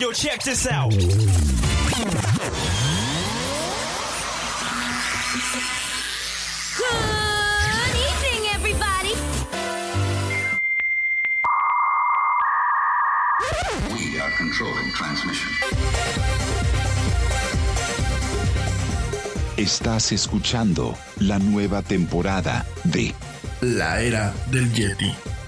Yo, check this out. Good evening, everybody. We are controlling transmission. Estás escuchando la nueva temporada de La era del Yeti.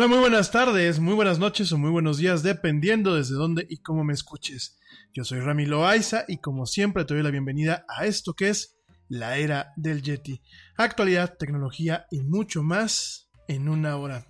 Hola, muy buenas tardes, muy buenas noches o muy buenos días, dependiendo desde dónde y cómo me escuches. Yo soy Rami Loaiza y como siempre te doy la bienvenida a esto que es la era del Yeti. Actualidad, tecnología y mucho más en una hora.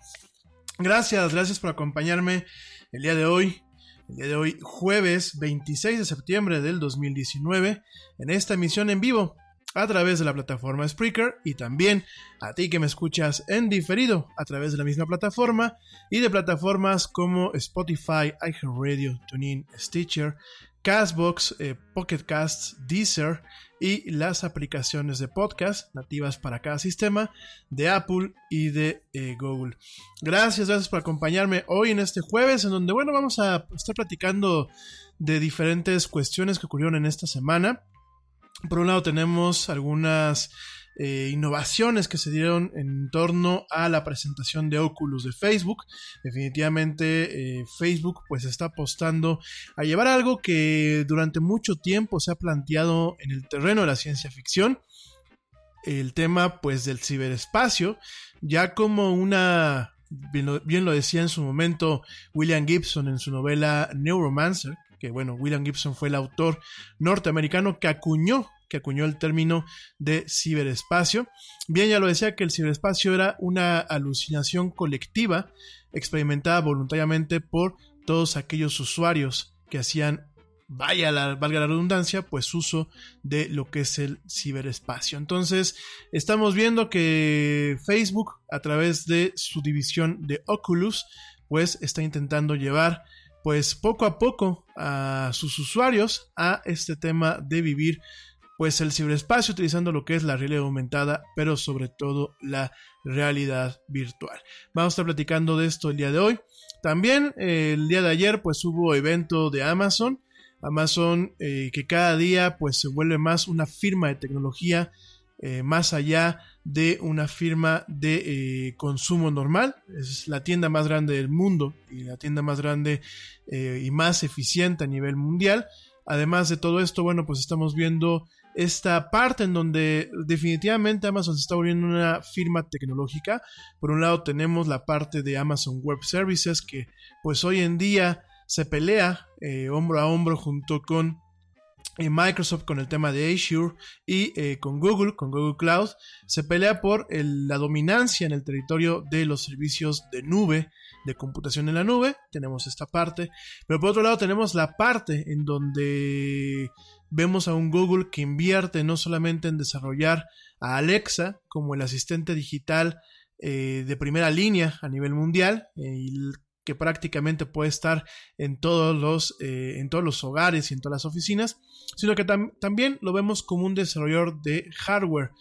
Gracias, gracias por acompañarme el día de hoy. El día de hoy, jueves 26 de septiembre del 2019, en esta emisión en vivo a través de la plataforma Spreaker y también a ti que me escuchas en diferido a través de la misma plataforma y de plataformas como Spotify, iHeartRadio, TuneIn, Stitcher, Castbox, eh, Deezer y las aplicaciones de podcast nativas para cada sistema de Apple y de eh, Google. Gracias, gracias por acompañarme hoy en este jueves en donde, bueno, vamos a estar platicando de diferentes cuestiones que ocurrieron en esta semana. Por un lado tenemos algunas eh, innovaciones que se dieron en torno a la presentación de Oculus de Facebook. Definitivamente eh, Facebook pues está apostando a llevar algo que durante mucho tiempo se ha planteado en el terreno de la ciencia ficción. El tema pues del ciberespacio, ya como una, bien lo decía en su momento William Gibson en su novela Neuromancer, que bueno, William Gibson fue el autor norteamericano que acuñó que acuñó el término de ciberespacio. Bien, ya lo decía que el ciberespacio era una alucinación colectiva experimentada voluntariamente por todos aquellos usuarios que hacían, vaya la, valga la redundancia, pues uso de lo que es el ciberespacio. Entonces, estamos viendo que Facebook, a través de su división de Oculus, pues está intentando llevar pues poco a poco a sus usuarios a este tema de vivir pues el ciberespacio utilizando lo que es la realidad aumentada, pero sobre todo la realidad virtual. Vamos a estar platicando de esto el día de hoy. También eh, el día de ayer pues hubo evento de Amazon. Amazon eh, que cada día pues se vuelve más una firma de tecnología eh, más allá de una firma de consumo normal. Es la tienda más grande del mundo y la tienda más grande y más eficiente a nivel mundial. Además de todo esto, bueno, pues estamos viendo esta parte en donde definitivamente Amazon se está volviendo una firma tecnológica. Por un lado tenemos la parte de Amazon Web Services que pues hoy en día se pelea eh, hombro a hombro junto con eh, Microsoft con el tema de Azure y eh, con Google, con Google Cloud, se pelea por la dominancia en el territorio de los servicios de nube, de computación en la nube, tenemos esta parte, pero por otro lado tenemos la parte en donde vemos a un Google que invierte no solamente en desarrollar a Alexa como el asistente digital eh, de primera línea a nivel mundial, eh, que prácticamente puede estar en todos los, eh, en todos los hogares y en todas las oficinas, sino que también lo vemos como un desarrollador de hardware,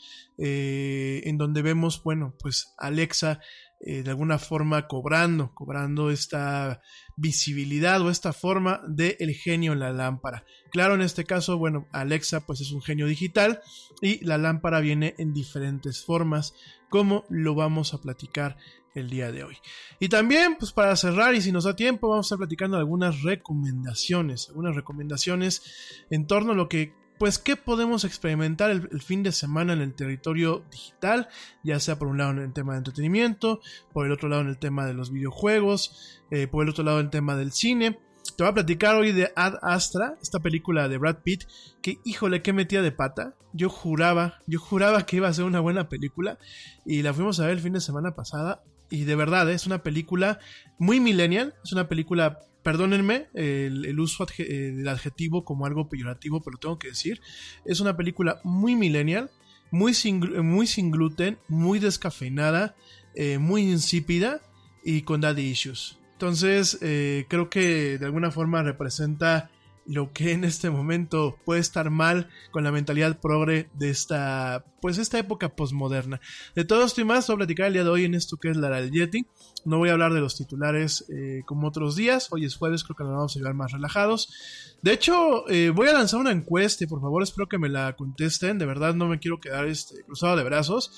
en donde vemos, bueno, pues Alexa eh, de alguna forma cobrando, cobrando esta visibilidad o esta forma de el genio en la lámpara. Claro, en este caso, bueno, Alexa pues es un genio digital y la lámpara viene en diferentes formas, como lo vamos a platicar el día de hoy. Y también, pues para cerrar y si nos da tiempo, vamos a estar platicando algunas recomendaciones, algunas recomendaciones en torno a lo que pues qué podemos experimentar el, fin de semana en el territorio digital, ya sea por un lado en el tema de entretenimiento, por el otro lado en el tema de los videojuegos, eh, por el otro lado en el tema del cine. Te voy a platicar hoy de Ad Astra, esta película de Brad Pitt, que híjole, qué metía de pata. Yo juraba, yo juraba que iba a ser una buena película y la fuimos a ver el fin de semana pasada y de verdad es una película muy millennial, es una película perdónenme el, uso eh, del adjetivo como algo peyorativo, pero tengo que decir, es una película muy millennial, muy sin, muy sin gluten, muy descafeinada, eh, muy insípida y con daddy issues. Entonces, eh, creo que de alguna forma representa lo que en este momento puede estar mal con la mentalidad progre de esta, pues esta época posmoderna. De todo esto y más, voy a platicar el día de hoy en esto que es la del Yeti. No voy a hablar de los titulares eh, como otros días. Hoy es jueves, creo que nos vamos a llevar más relajados. De hecho, eh, voy a lanzar una encuesta y por favor espero que me la contesten. De verdad no me quiero quedar este, cruzado de brazos.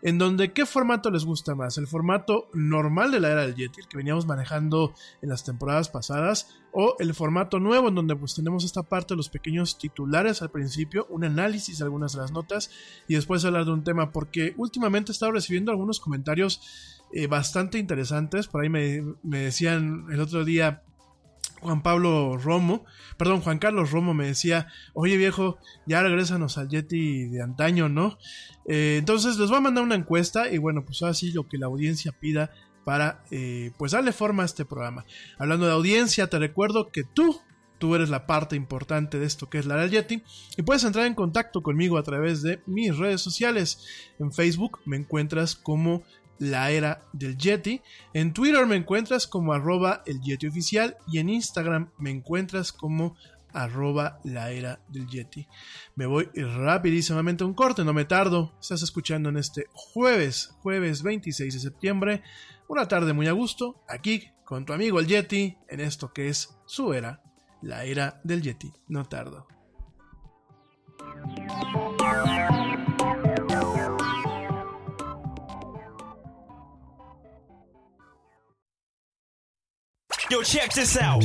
En donde, ¿qué formato les gusta más? ¿El formato normal de la era del Yeti, el que veníamos manejando en las temporadas pasadas? ¿O el formato nuevo en donde pues tenemos esta parte de los pequeños titulares al principio, un análisis de algunas de las notas y después hablar de un tema, porque últimamente he estado recibiendo algunos comentarios eh, bastante interesantes. Por ahí me, me decían el otro día, Juan Pablo Romo, perdón, Juan Carlos Romo me decía, oye viejo, ya regresanos al Yeti de antaño, ¿no? Eh, entonces les voy a mandar una encuesta y bueno, pues así lo que la audiencia pida para eh, pues darle forma a este programa. Hablando de audiencia, te recuerdo que tú, tú eres la parte importante de esto que es la Yeti y puedes entrar en contacto conmigo a través de mis redes sociales. En Facebook me encuentras como la era del Yeti. En Twitter me encuentras como arroba el oficial y en Instagram me encuentras como arroba la era del Yeti. Me voy rapidísimamente a un corte, no me tardo. Estás escuchando en este jueves, jueves 26 de septiembre, una tarde muy a gusto, aquí con tu amigo el Yeti, en esto que es su era, la era del Yeti. No tardo. Yo, check this out.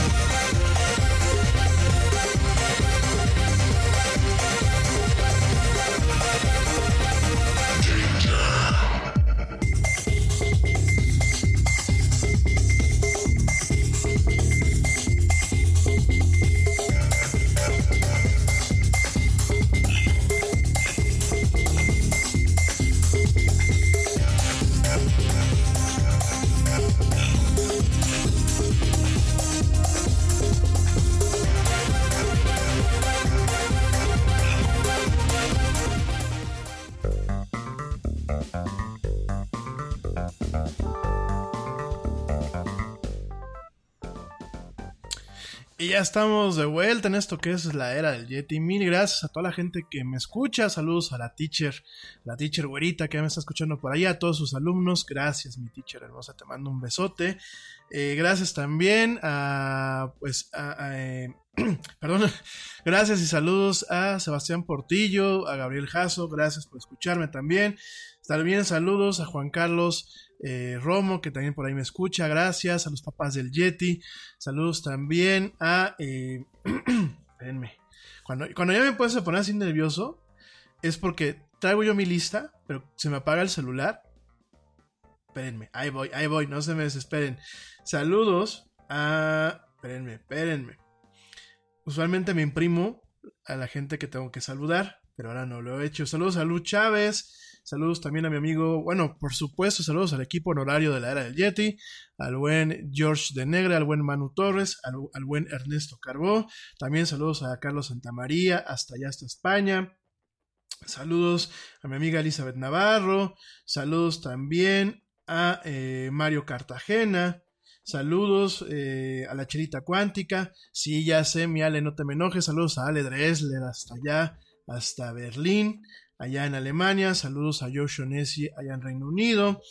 Estamos de vuelta en esto que es la era del Yeti. Mil gracias a toda la gente que me escucha. Saludos a la teacher, la teacher güerita que me está escuchando por allá, a todos sus alumnos. Gracias, mi teacher hermosa. Te mando un besote. Eh, gracias también a, pues, a, eh, perdón. Gracias y saludos a Sebastián Portillo, a Gabriel Jasso. Gracias por escucharme también. También saludos a Juan Carlos eh, Romo, que también por ahí me escucha, gracias, a los papás del Yeti, saludos también a... Eh, espérenme, cuando, cuando ya me puedes poner así nervioso, es porque traigo yo mi lista, pero se me apaga el celular. Espérenme, ahí voy, ahí voy, no se me desesperen. Saludos a... Espérenme, espérenme. Usualmente me imprimo a la gente que tengo que saludar, pero ahora no lo he hecho. Saludos a Lu Chávez. Saludos también a mi amigo, bueno, por supuesto, saludos al equipo honorario de la era del Yeti, al buen George de Negra, al buen Manu Torres, al, buen Ernesto Carbó. También saludos a Carlos Santamaría, hasta allá, hasta España. Saludos a mi amiga Elizabeth Navarro. Saludos también a eh, Mario Cartagena. Saludos eh, a la Chelita Cuántica. Sí, ya sé, mi Ale, no te me enojes. Saludos a Ale Dresler hasta allá, hasta Berlín, allá en Alemania. Saludos a Joe Nessi allá en Reino Unido.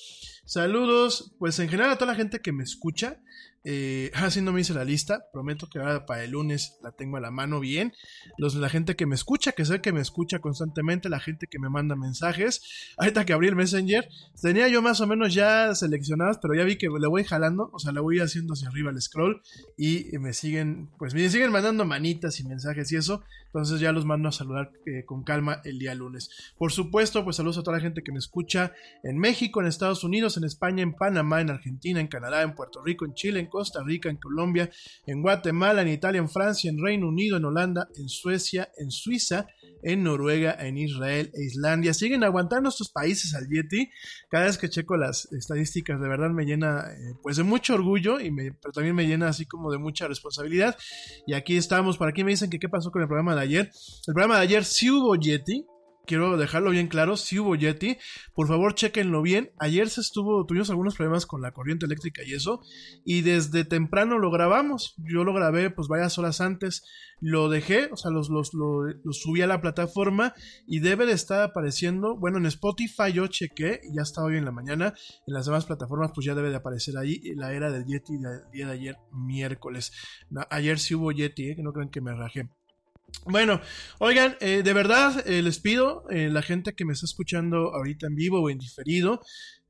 Saludos, pues en general a toda la gente que me escucha. Eh, así no me hice la lista. Prometo que ahora para el lunes la tengo a la mano bien. Los, la gente que me escucha, que sé que me escucha constantemente, la gente que me manda mensajes. Ahorita que abrí el Messenger, tenía yo más o menos ya seleccionadas, pero ya vi que le voy jalando, o sea, le voy haciendo hacia arriba el scroll y me siguen, pues me siguen mandando manitas y mensajes y eso. Entonces ya los mando a saludar eh, con calma el día lunes. Por supuesto, pues saludos a toda la gente que me escucha en México, en Estados Unidos, en España, en Panamá, en Argentina, en Canadá, en Puerto Rico, en Chile, Costa Rica, en Colombia, en Guatemala, en Italia, en Francia, en Reino Unido, en Holanda, en Suecia, en Suiza, en Noruega, en Israel e Islandia. Siguen aguantando estos países al Yeti. Cada vez que checo las estadísticas, de verdad me llena eh, pues de mucho orgullo, y me, pero también me llena así como de mucha responsabilidad. Y aquí estamos. Para aquí me dicen que qué pasó con el programa de ayer. El programa de ayer sí hubo Yeti quiero dejarlo bien claro, si hubo Yeti, por favor chequenlo bien. Ayer se estuvo, tuvimos algunos problemas con la corriente eléctrica y eso, y desde temprano lo grabamos. Yo lo grabé pues varias horas antes, lo dejé, o sea, los, los, lo, lo subí a la plataforma y debe de estar apareciendo, bueno, en Spotify yo chequé, ya estaba hoy en la mañana, en las demás plataformas pues ya debe de aparecer ahí la era del Yeti día de ayer, miércoles. ayer sí hubo Yeti, ¿eh? que no crean que me rajé. Bueno, oigan, eh, de verdad eh, les pido, eh, la gente que me está escuchando ahorita en vivo o en diferido,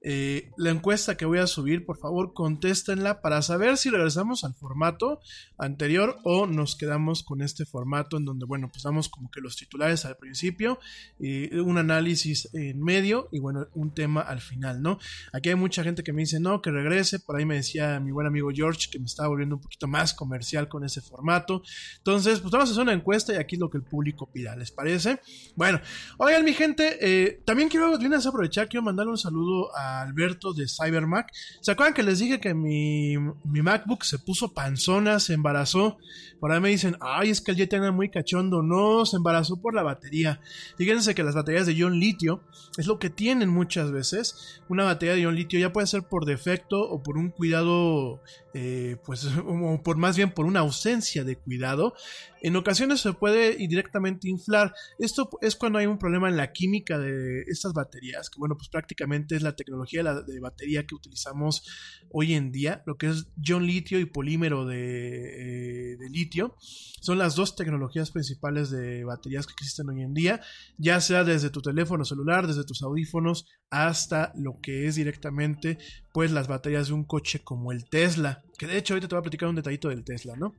eh, la encuesta que voy a subir, por favor, contéstenla para saber si regresamos al formato anterior o nos quedamos con este formato en donde, bueno, pues damos como que los titulares al principio, y un análisis en medio y, bueno, un tema al final, ¿no? Aquí hay mucha gente que me dice, no, que regrese, por ahí me decía mi buen amigo George que me estaba volviendo un poquito más comercial con ese formato. Entonces, pues vamos a hacer una encuesta y aquí es lo que el público pida, ¿les parece? Bueno, oigan, mi gente, eh, también quiero, a aprovechar, quiero mandarle un saludo a Alberto de CyberMac. ¿Se acuerdan que les dije que mi, mi, MacBook se puso panzona, se embarazó? Por ahí me dicen, ay, es que el Yeti anda muy cachondo. No, se embarazó por la batería. Fíjense que las baterías de ion litio es lo que tienen muchas veces. Una batería de ion litio ya puede ser por defecto o por un cuidado, eh, pues, o por más bien por una ausencia de cuidado. En ocasiones se puede directamente inflar. Esto es cuando hay un problema en la química de estas baterías, que bueno, pues prácticamente es la tecnología de batería que utilizamos hoy en día, lo que es ion litio y polímero de, eh, de litio. Son las dos tecnologías principales de baterías que existen hoy en día, ya sea desde tu teléfono celular, desde tus audífonos, hasta lo que es directamente pues las baterías de un coche como el Tesla, que de hecho ahorita te voy a platicar un detallito del Tesla, ¿no?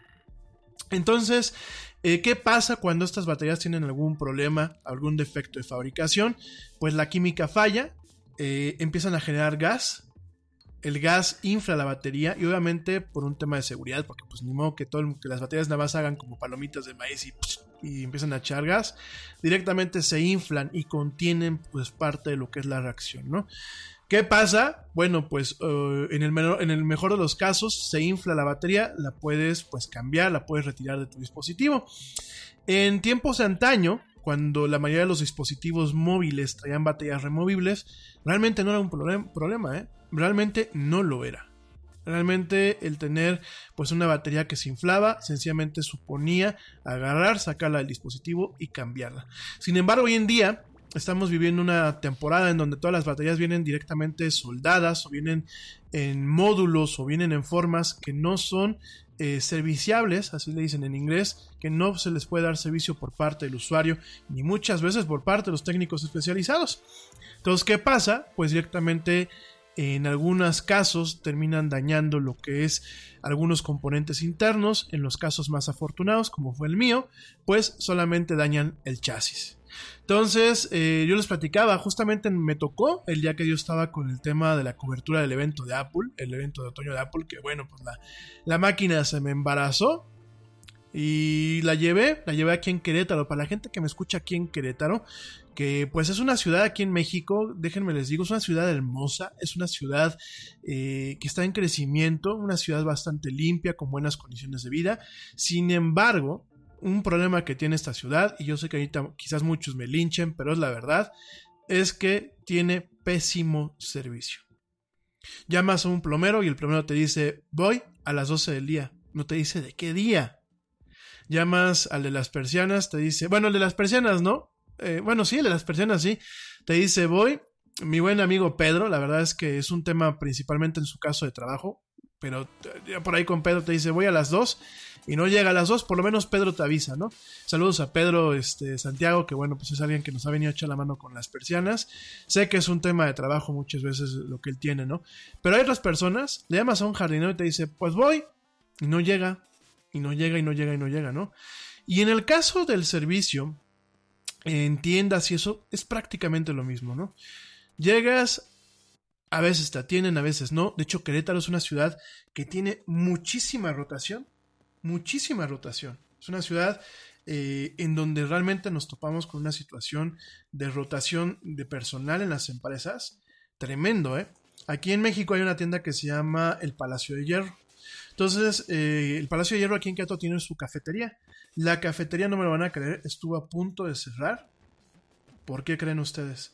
Entonces, eh, ¿qué pasa cuando estas baterías tienen algún problema, algún defecto de fabricación? Pues la química falla, eh, empiezan a generar gas, el gas infla la batería y obviamente por un tema de seguridad, porque pues ni modo que, todo, las baterías nada más hagan como palomitas de maíz y, empiezan a echar gas, directamente se inflan y contienen pues parte de lo que es la reacción, ¿no? ¿Qué pasa? Bueno, pues en, el menor, en, el mejor de los casos se infla la batería, la puedes pues cambiar, la puedes retirar de tu dispositivo. En tiempos de antaño, cuando la mayoría de los dispositivos móviles traían baterías removibles, realmente no era un problema, ¿eh? Realmente no lo era. Realmente el tener pues una batería que se inflaba sencillamente suponía agarrar, sacarla del dispositivo y cambiarla. Sin embargo, hoy en día estamos viviendo una temporada en donde todas las baterías vienen directamente soldadas o vienen en módulos o vienen en formas que no son eh, serviciables, así le dicen en inglés, que no se les puede dar servicio por parte del usuario ni muchas veces por parte de los técnicos especializados. Entonces, ¿qué pasa? Pues directamente en algunos casos terminan dañando lo que es algunos componentes internos, en los casos más afortunados, como fue el mío, pues solamente dañan el chasis. Entonces, eh, yo les platicaba, justamente me tocó el día que yo estaba con el tema de la cobertura del evento de Apple, el evento de otoño de Apple, que bueno, pues la, la máquina se me embarazó y la llevé, la llevé aquí en Querétaro. Para la gente que me escucha aquí en Querétaro, que pues es una ciudad aquí en México, déjenme les digo, es una ciudad hermosa, es una ciudad eh, que está en crecimiento, una ciudad bastante limpia, con buenas condiciones de vida. Sin embargo, un problema que tiene esta ciudad, y yo sé que ahorita quizás muchos me linchen, pero es la verdad, es que tiene pésimo servicio. Llamas a un plomero y el plomero te dice, voy a las 12 del día. No te dice de qué día. Llamas al de las persianas, te dice, bueno, el de las persianas, ¿no? Eh, bueno, sí, el de las persianas, sí. Te dice, voy. Mi buen amigo Pedro, la verdad es que es un tema principalmente en su caso de trabajo, pero por ahí con Pedro te dice, voy a las 2 y no llega a las 2, por lo menos Pedro te avisa, ¿no? Saludos a Pedro este, Santiago, que bueno, pues es alguien que nos ha venido a echar la mano con las persianas. Sé que es un tema de trabajo muchas veces lo que él tiene, ¿no? Pero hay otras personas, le llamas a un jardinero y te dice, pues voy, y no llega, y no llega, y no llega, y no llega, ¿no? Y en el caso del servicio, en tiendas y eso, es prácticamente lo mismo, ¿no? Llegas, a veces te atienden, a veces no. De hecho, Querétaro es una ciudad que tiene muchísima rotación, muchísima rotación. Es una ciudad eh, en donde realmente nos topamos con una situación de rotación de personal en las empresas. Tremendo, ¿eh? Aquí en México hay una tienda que se llama el Palacio de Hierro. Entonces, eh, el Palacio de Hierro aquí en Querétaro tiene su cafetería. La cafetería, no me lo van a creer, estuvo a punto de cerrar. ¿Por qué creen ustedes?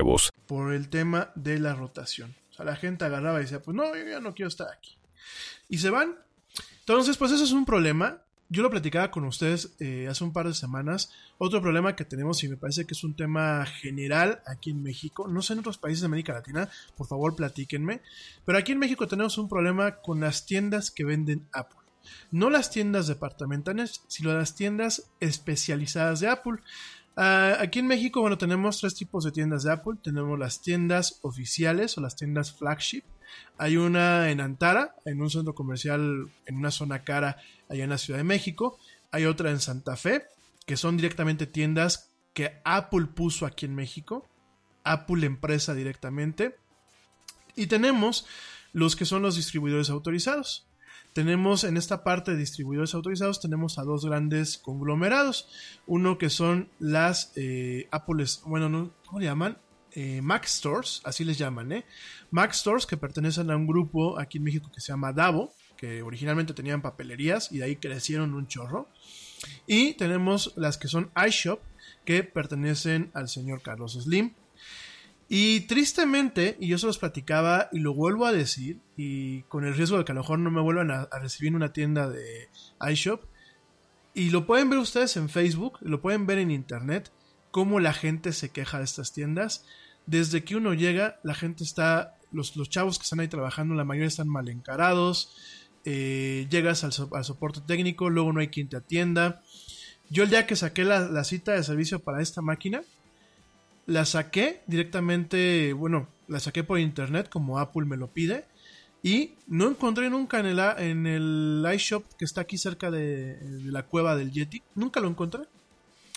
Por el tema de la rotación. O sea, la gente agarraba y decía, pues no, yo ya no quiero estar aquí. Y se van. Entonces, pues eso es un problema. Yo lo platicaba con ustedes eh, hace un par de semanas. Otro problema que tenemos y me parece que es un tema general aquí en México. No sé en otros países de América Latina, por favor platíquenme. Pero aquí en México tenemos un problema con las tiendas que venden Apple. No las tiendas departamentales, sino las tiendas especializadas de Apple. Uh, aquí en México, bueno, tenemos tres tipos de tiendas de Apple. Tenemos las tiendas oficiales o las tiendas flagship. Hay una en Antara, en un centro comercial, en una zona cara, allá en la Ciudad de México. Hay otra en Santa Fe, que son directamente tiendas que Apple puso aquí en México. Apple empresa directamente. Y tenemos los que son los distribuidores autorizados tenemos en esta parte de distribuidores autorizados, tenemos a dos grandes conglomerados. Uno que son las eh, Apple, bueno, no, ¿cómo le llaman? Eh, Mac Stores, así les llaman, ¿eh? Mac Stores que pertenecen a un grupo aquí en México que se llama Davo, que originalmente tenían papelerías y de ahí crecieron un chorro. Y tenemos las que son iShop, que pertenecen al señor Carlos Slim. Y tristemente, y yo se los platicaba y lo vuelvo a decir, y con el riesgo de que a lo mejor no me vuelvan a, recibir en una tienda de iShop, y lo pueden ver ustedes en Facebook, lo pueden ver en internet, cómo la gente se queja de estas tiendas. Desde que uno llega, la gente está, los, los chavos que están ahí trabajando, la mayoría están mal encarados, eh, llegas al, soporte técnico, luego no hay quien te atienda. Yo el día que saqué la cita de servicio para esta máquina, la saqué directamente, bueno, la saqué por internet como Apple me lo pide. Y no encontré nunca en el, en el iShop que está aquí cerca de, la cueva del Yeti. Nunca lo encontré.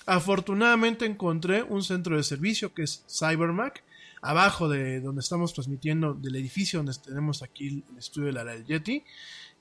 Afortunadamente encontré un centro de servicio que es CyberMac, abajo de donde estamos transmitiendo, del edificio donde tenemos aquí el estudio de la del Yeti.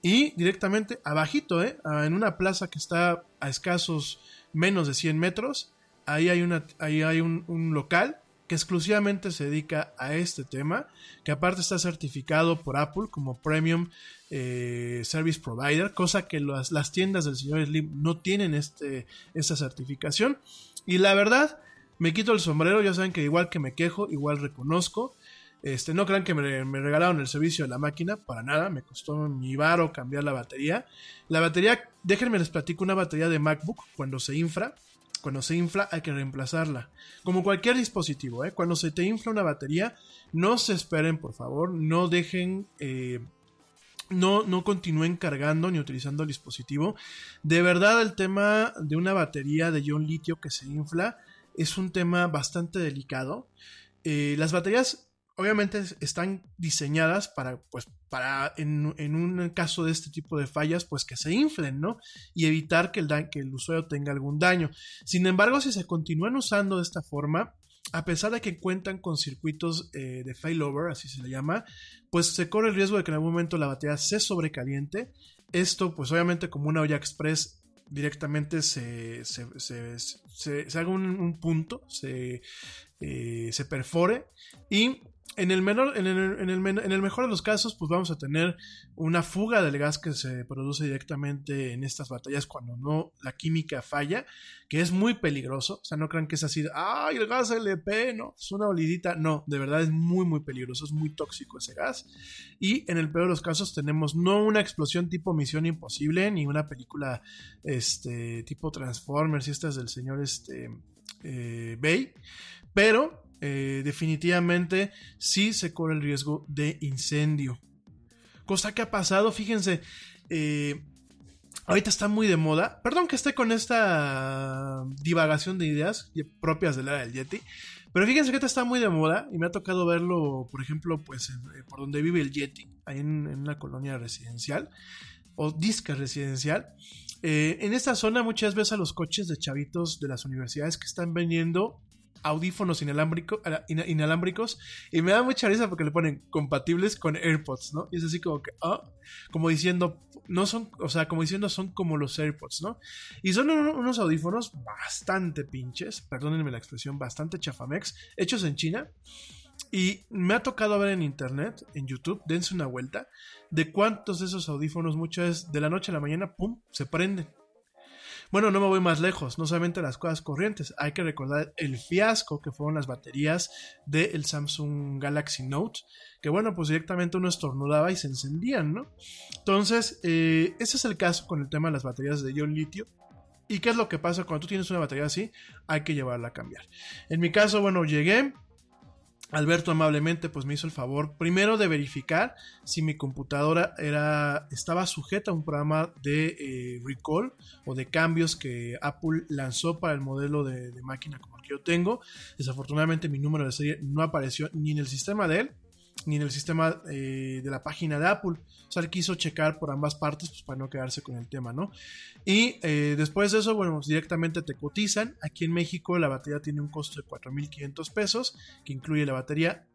Y directamente abajito, ¿eh? en una plaza que está a escasos menos de 100 metros, ahí hay, una, ahí hay un, local que exclusivamente se dedica a este tema, que aparte está certificado por Apple como Premium eh, Service Provider, cosa que las, las tiendas del señor Slim no tienen este, esta certificación. Y la verdad, me quito el sombrero, ya saben que igual que me quejo, igual reconozco. Este, no crean que me, me regalaron el servicio de la máquina, para nada, me costó mi varo cambiar la batería. La batería, déjenme les platico, una batería de MacBook cuando se infra, cuando se infla hay que reemplazarla. Como cualquier dispositivo, ¿eh? cuando se te infla una batería, no se esperen, por favor, no dejen... Eh, no, no continúen cargando ni utilizando el dispositivo. De verdad, el tema de una batería de ion litio que se infla es un tema bastante delicado. Eh, las baterías obviamente están diseñadas para, pues, para en, un caso de este tipo de fallas, pues que se inflen, ¿no? Y evitar que el, que el usuario tenga algún daño. Sin embargo, si se continúan usando de esta forma, a pesar de que cuentan con circuitos eh, de failover, así se le llama, pues se corre el riesgo de que en algún momento la batería se sobrecaliente. Esto, pues obviamente como una olla express directamente se, se, se, se haga un, un, punto, se, eh, se perfore y en el, menor, en, el, en, el, en el, mejor de los casos, pues vamos a tener una fuga del gas que se produce directamente en estas batallas cuando no la química falla, que es muy peligroso. O sea, no crean que es así, ¡ay, el gas LP! No, es una olidita. No, de verdad es muy, muy peligroso, es muy tóxico ese gas. Y en el peor de los casos tenemos no una explosión tipo Misión Imposible, ni una película este, tipo Transformers y estas del señor este, eh, Bay, pero eh, definitivamente sí se corre el riesgo de incendio. Cosa que ha pasado, fíjense, eh, ahorita está muy de moda. Perdón que esté con esta divagación de ideas propias del área del Yeti. Pero fíjense que está muy de moda y me ha tocado verlo, por ejemplo, pues en, por donde vive el Yeti, ahí en, una colonia residencial o disca residencial. Eh, en esta zona muchas veces a los coches de chavitos de las universidades que están vendiendo audífonos inalámbrico, inalámbricos y me da mucha risa porque le ponen compatibles con AirPods, ¿no? Y es así como que, ah, como diciendo, no son, o sea, como diciendo son como los AirPods, ¿no? Y son unos audífonos bastante pinches, perdónenme la expresión, bastante chafamex, hechos en China. Y me ha tocado ver en internet, en YouTube, dense una vuelta, de cuántos de esos audífonos muchas veces de la noche a la mañana, ¡pum!, se prenden. Bueno, no me voy más lejos, no solamente las cosas corrientes, hay que recordar el fiasco que fueron las baterías del Samsung Galaxy Note, que bueno, pues directamente uno estornudaba y se encendían, ¿no? Entonces, eh, ese es el caso con el tema de las baterías de ion litio. ¿Y qué es lo que pasa cuando tú tienes una batería así? Hay que llevarla a cambiar. En mi caso, bueno, llegué, Alberto amablemente pues me hizo el favor primero de verificar si mi computadora era, estaba sujeta a un programa de eh, recall o de cambios que Apple lanzó para el modelo de, de, máquina como el que yo tengo. Desafortunadamente mi número de serie no apareció ni en el sistema de él ni en el sistema eh, de la página de Apple. O sea, él quiso checar por ambas partes pues, para no quedarse con el tema, ¿no? Y eh, después de eso, bueno, pues, directamente te cotizan. Aquí en México la batería tiene un costo de 4.500 pesos, que incluye la batería,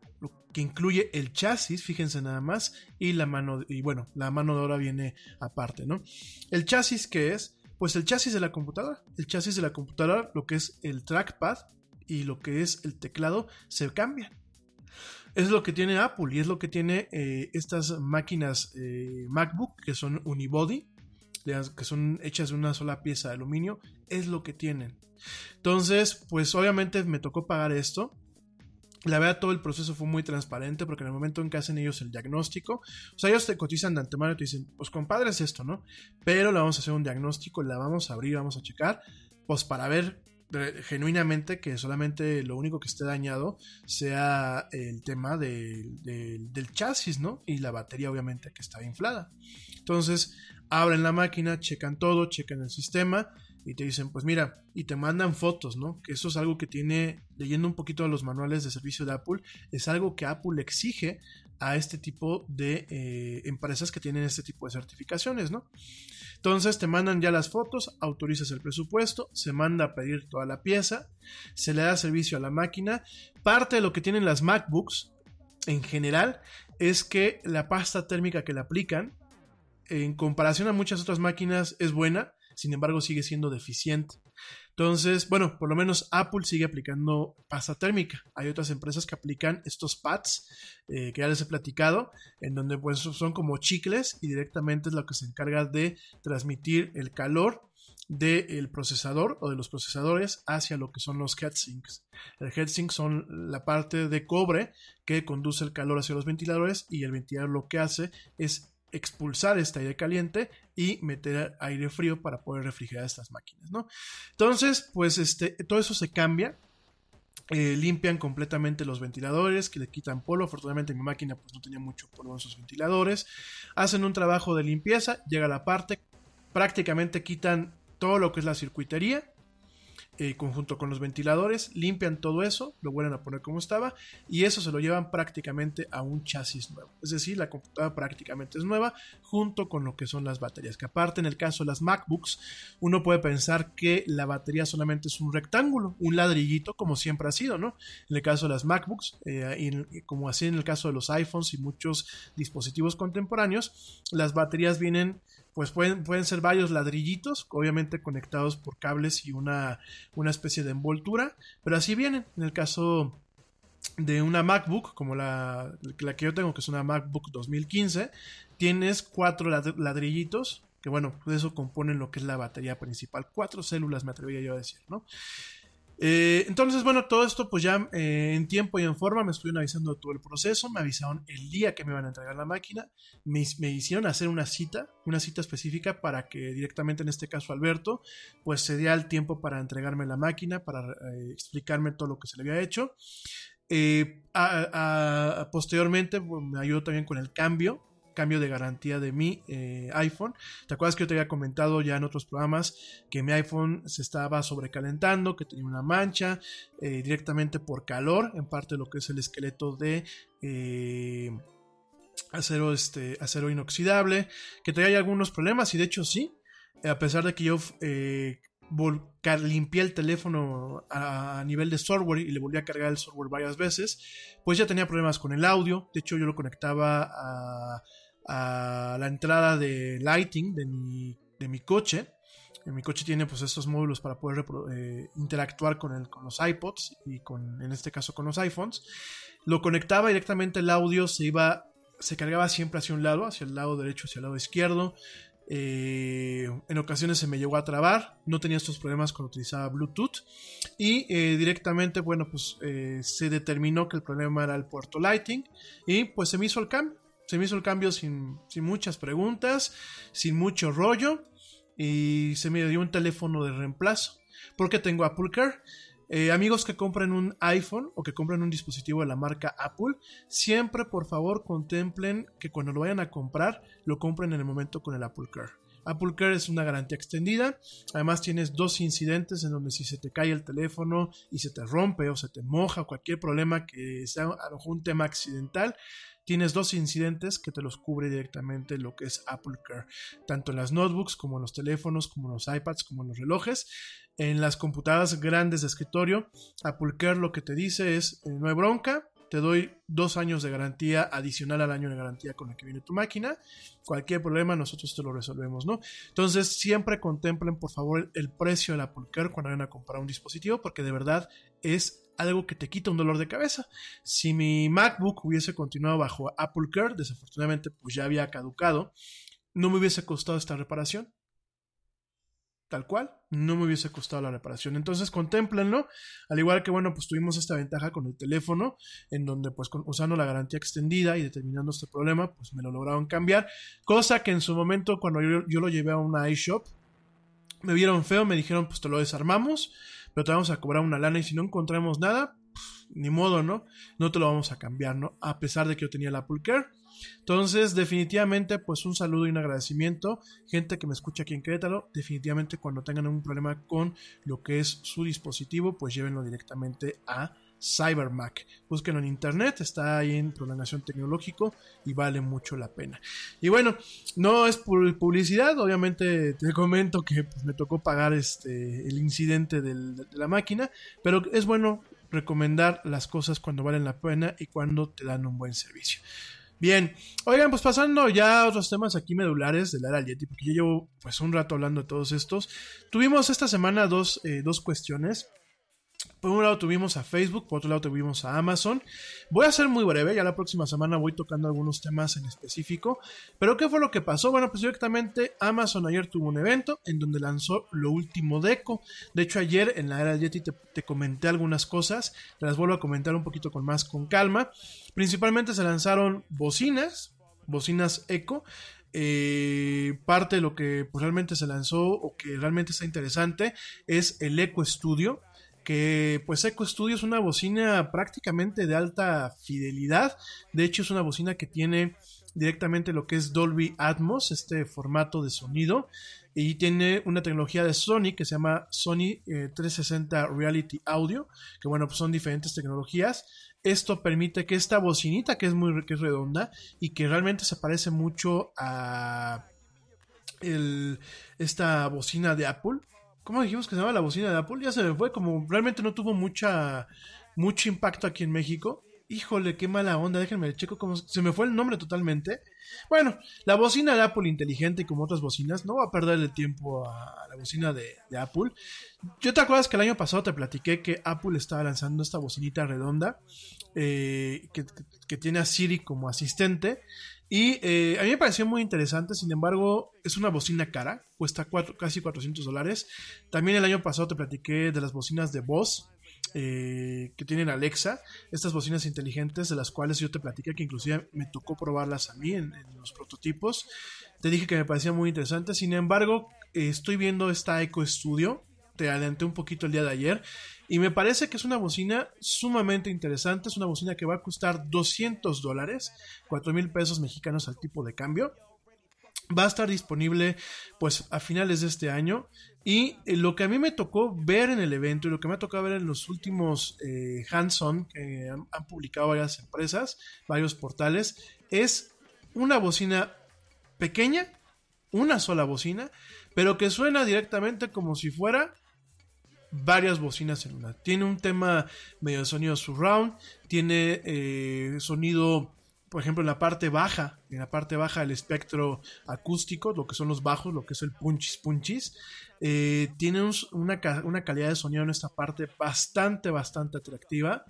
que incluye el chasis, fíjense nada más, y la mano, y bueno, la mano de obra viene aparte, ¿no? El chasis, ¿qué es? Pues el chasis de la computadora. El chasis de la computadora, lo que es el trackpad y lo que es el teclado, se cambian. Es lo que tiene Apple y es lo que tiene eh, estas máquinas eh, MacBook que son unibody, que son hechas de una sola pieza de aluminio, es lo que tienen. Entonces, pues obviamente me tocó pagar esto. La verdad, todo el proceso fue muy transparente porque en el momento en que hacen ellos el diagnóstico, o sea, ellos te cotizan de antemano y te dicen, pues compadre, es esto, ¿no? Pero le vamos a hacer un diagnóstico, la vamos a abrir, vamos a checar, pues para ver genuinamente que solamente lo único que esté dañado sea el tema de, de, del chasis, ¿no? Y la batería obviamente que está inflada. Entonces, abren la máquina, checan todo, checan el sistema y te dicen, pues mira, y te mandan fotos, ¿no? Que eso es algo que tiene, leyendo un poquito los manuales de servicio de Apple, es algo que Apple exige a este tipo de eh, empresas que tienen este tipo de certificaciones, ¿no? Entonces te mandan ya las fotos, autorizas el presupuesto, se manda a pedir toda la pieza, se le da servicio a la máquina. Parte de lo que tienen las MacBooks en general es que la pasta térmica que le aplican, en comparación a muchas otras máquinas, es buena. sin embargo sigue siendo deficiente. Entonces, bueno, por lo menos Apple sigue aplicando pasta térmica. Hay otras empresas que aplican estos pads eh, que ya les he platicado, en donde pues son como chicles y directamente es lo que se encarga de transmitir el calor del procesador o de los procesadores hacia lo que son los heatsinks. El heatsink son la parte de cobre que conduce el calor hacia los ventiladores y el ventilador lo que hace es expulsar este aire caliente y meter aire frío para poder refrigerar estas máquinas, ¿no? Entonces, pues este, todo eso se cambia. eh, limpian completamente los ventiladores, que le quitan polvo. Afortunadamente mi máquina pues no tenía mucho polvo en sus ventiladores. Hacen un trabajo de limpieza, llega la parte, prácticamente quitan todo lo que es la circuitería, eh, conjunto con los ventiladores, limpian todo eso, lo vuelven a poner como estaba y eso se lo llevan prácticamente a un chasis nuevo. Es decir, la computadora prácticamente es nueva junto con lo que son las baterías. Que aparte en el caso de las MacBooks, uno puede pensar que la batería solamente es un rectángulo, un ladrillito como siempre ha sido, ¿no? En el caso de las MacBooks, eh, y como así en el caso de los iPhones y muchos dispositivos contemporáneos, las baterías vienen pues pueden, pueden ser varios ladrillitos, obviamente conectados por cables y una, una especie de envoltura, pero así vienen. En el caso de una MacBook, como la, la que yo tengo, que es una MacBook 2015, tienes cuatro ladrillitos, que bueno, eso componen lo que es la batería principal. Cuatro células, me atrevería yo a decir, ¿no? Eh, entonces, bueno, todo esto pues ya eh, en tiempo y en forma me estuvieron avisando todo el proceso, me avisaron el día que me iban a entregar la máquina, me, hicieron hacer una cita, una cita específica para que directamente en este caso Alberto pues se diera el tiempo para entregarme la máquina, para eh, explicarme todo lo que se le había hecho. Posteriormente pues, me ayudó también con el cambio cambio de garantía de mi eh, iPhone. ¿Te acuerdas que yo te había comentado ya en otros programas que mi iPhone se estaba sobrecalentando, que tenía una mancha eh, directamente por calor, en parte lo que es el esqueleto de eh, acero, este, acero inoxidable, que traía algunos problemas y de hecho sí, a pesar de que yo limpié el teléfono a, nivel de software y le volví a cargar el software varias veces, pues ya tenía problemas con el audio. De hecho, yo lo conectaba a, a la entrada de lighting de mi, de mi coche. En mi coche tiene pues estos módulos para poder eh, interactuar con, el, con los iPods y con, en este caso con los iPhones. Lo conectaba directamente el audio, se iba, se cargaba siempre hacia un lado, hacia el lado derecho, hacia el lado izquierdo. Eh, en ocasiones se me llegó a trabar, no tenía estos problemas cuando utilizaba Bluetooth y eh, directamente, bueno, pues se determinó que el problema era el puerto Lighting y pues se me hizo el cambio, se me hizo el cambio sin, sin muchas preguntas, sin mucho rollo y se me dio un teléfono de reemplazo porque tengo Apple Care. Eh, amigos que compren un iPhone o que compren un dispositivo de la marca Apple, siempre por favor contemplen que cuando lo vayan a comprar, lo compren en el momento con el Apple Care. Apple Care es una garantía extendida. Además tienes dos incidentes en donde si se te cae el teléfono y se te rompe o se te moja o cualquier problema que sea a un tema accidental, tienes dos incidentes que te los cubre directamente lo que es Apple Care, tanto en las notebooks como en los teléfonos, como en los iPads, como en los relojes. En las computadoras grandes de escritorio, Apple Care lo que te dice es, eh, no hay bronca, te doy dos años de garantía adicional al año de garantía con el que viene tu máquina. Cualquier problema nosotros te lo resolvemos, ¿no? Entonces siempre contemplen por favor el precio del Apple Care cuando vayan a comprar un dispositivo porque de verdad es algo que te quita un dolor de cabeza. Si mi MacBook hubiese continuado bajo Apple Care, desafortunadamente pues ya había caducado, no me hubiese costado esta reparación. Tal cual, no me hubiese costado la reparación. Entonces, contemplenlo. Al igual que, bueno, pues tuvimos esta ventaja con el teléfono, en donde, pues, con, usando la garantía extendida y determinando este problema, pues me lo lograron cambiar. Cosa que en su momento, cuando yo, yo lo llevé a una iShop, me vieron feo, me dijeron, pues te lo desarmamos, pero te vamos a cobrar una lana y si no encontramos nada, ni modo, ¿no? No te lo vamos a cambiar, ¿no? A pesar de que yo tenía el Apple Care. Entonces, definitivamente, pues un saludo y un agradecimiento. Gente que me escucha aquí en Querétaro, definitivamente cuando tengan un problema con lo que es su dispositivo, pues llévenlo directamente a CyberMac. Búsquenlo en internet, está ahí en prolongación tecnológico y vale mucho la pena. Y bueno, no es publicidad, obviamente te comento que pues, me tocó pagar este el incidente de la máquina, pero es bueno recomendar las cosas cuando valen la pena y cuando te dan un buen servicio. Bien, oigan, pues pasando ya a otros temas aquí medulares del era Yeti, porque yo llevo pues un rato hablando de todos estos. Tuvimos esta semana dos, eh, dos cuestiones. Por un lado tuvimos a Facebook, por otro lado tuvimos a Amazon. Voy a ser muy breve, ya la próxima semana voy tocando algunos temas en específico. Pero ¿qué fue lo que pasó? Bueno, pues directamente Amazon ayer tuvo un evento en donde lanzó lo último de Echo. De hecho, ayer en la era Yeti te, te comenté algunas cosas, te las vuelvo a comentar un poquito con más con calma. Principalmente se lanzaron bocinas, bocinas Echo. Eh, parte de lo que pues, realmente se lanzó o que realmente está interesante es el Echo Studio que pues Echo Studio es una bocina prácticamente de alta fidelidad. De hecho es una bocina que tiene directamente lo que es Dolby Atmos, este formato de sonido. Y tiene una tecnología de Sony que se llama Sony eh, 360 Reality Audio, que bueno, pues son diferentes tecnologías. Esto permite que esta bocinita, que es muy que es redonda y que realmente se parece mucho a esta bocina de Apple, ¿Cómo dijimos que se llama la bocina de Apple? Ya se me fue, como realmente no tuvo mucha mucho impacto aquí en México. Híjole, qué mala onda, déjenme checo cómo se me fue el nombre totalmente. Bueno, la bocina de Apple inteligente, como otras bocinas, no va a perderle tiempo a la bocina de, de Apple. Yo te acuerdas que el año pasado te platiqué que Apple estaba lanzando esta bocinita redonda eh, que, que, que tiene a Siri como asistente. Y eh, a mí me pareció muy interesante, sin embargo, es una bocina cara, cuesta cuatro, casi 400 dólares. También el año pasado te platiqué de las bocinas de voz eh, que tienen Alexa, estas bocinas inteligentes de las cuales yo te platiqué que inclusive me tocó probarlas a mí en, los prototipos. Te dije que me parecía muy interesante, sin embargo, eh, estoy viendo esta Eco Studio, te adelanté un poquito el día de ayer y me parece que es una bocina sumamente interesante. Es una bocina que va a costar 200 dólares, 4 mil pesos mexicanos al tipo de cambio. Va a estar disponible pues a finales de este año. Y eh, lo que a mí me tocó ver en el evento y lo que me ha tocado ver en los últimos eh, hands-on que han, han publicado varias empresas, varios portales, es una bocina pequeña, una sola bocina, pero que suena directamente como si fuera varias bocinas en una. Tiene un tema medio de sonido surround, tiene eh, sonido, por ejemplo, en la parte baja, en la parte baja del espectro acústico, lo que son los bajos, lo que es el punchis punchis. Eh, tiene un, una, calidad de sonido en esta parte bastante, bastante atractiva.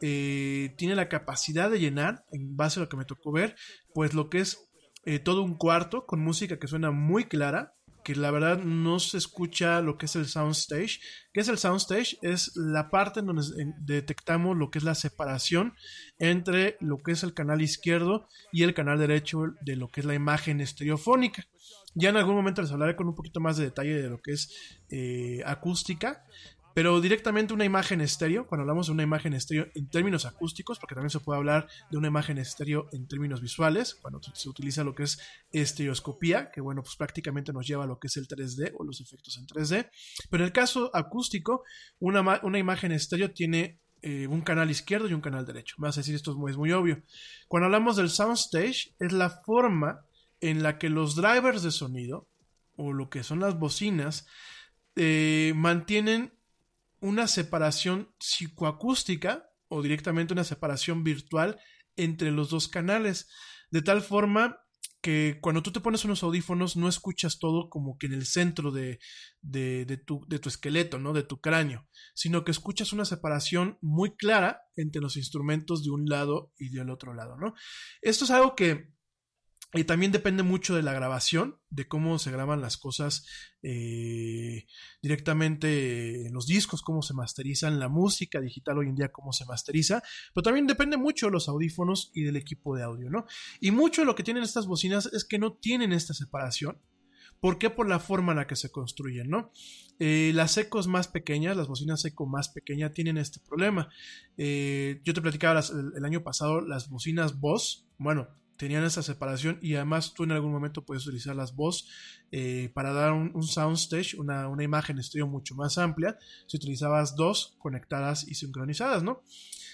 Eh, tiene la capacidad de llenar, en base a lo que me tocó ver, pues lo que es todo un cuarto con música que suena muy clara, que la verdad no se escucha lo que es el soundstage. ¿Qué es el soundstage? Es la parte en donde detectamos lo que es la separación entre lo que es el canal izquierdo y el canal derecho de lo que es la imagen estereofónica. Ya en algún momento les hablaré con un poquito más de detalle de lo que es eh, acústica. Pero directamente una imagen estéreo, cuando hablamos de una imagen estéreo en términos acústicos, porque también se puede hablar de una imagen estéreo en términos visuales, cuando se utiliza lo que es estereoscopía, que bueno, pues prácticamente nos lleva a lo que es el 3D o los efectos en 3D. Pero en el caso acústico, una, una imagen estéreo tiene eh, un canal izquierdo y un canal derecho. Me vas a decir, esto es muy, obvio. Cuando hablamos del soundstage, es la forma en la que los drivers de sonido, o lo que son las bocinas, eh, mantienen una separación psicoacústica o directamente una separación virtual entre los dos canales, de tal forma que cuando tú te pones unos audífonos no escuchas todo como que en el centro de, de, de, tu, de, tu, esqueleto, ¿no? De tu cráneo, sino que escuchas una separación muy clara entre los instrumentos de un lado y del otro lado, ¿no? Esto es algo que y también depende mucho de la grabación, de cómo se graban las cosas eh, directamente en los discos, cómo se masterizan la música digital hoy en día, cómo se masteriza, pero también depende mucho de los audífonos y del equipo de audio, ¿no? Y mucho de lo que tienen estas bocinas es que no tienen esta separación. ¿Por qué? Por la forma en la que se construyen, ¿no? Eh, las ecos más pequeñas, las bocinas eco más pequeñas tienen este problema. Eh, yo te platicaba el, el año pasado las bocinas Boss, bueno, tenían esa separación y además tú en algún momento puedes utilizar las voz eh, para dar un, un soundstage, una, una, imagen estéreo mucho más amplia, si utilizabas dos conectadas y sincronizadas, ¿no?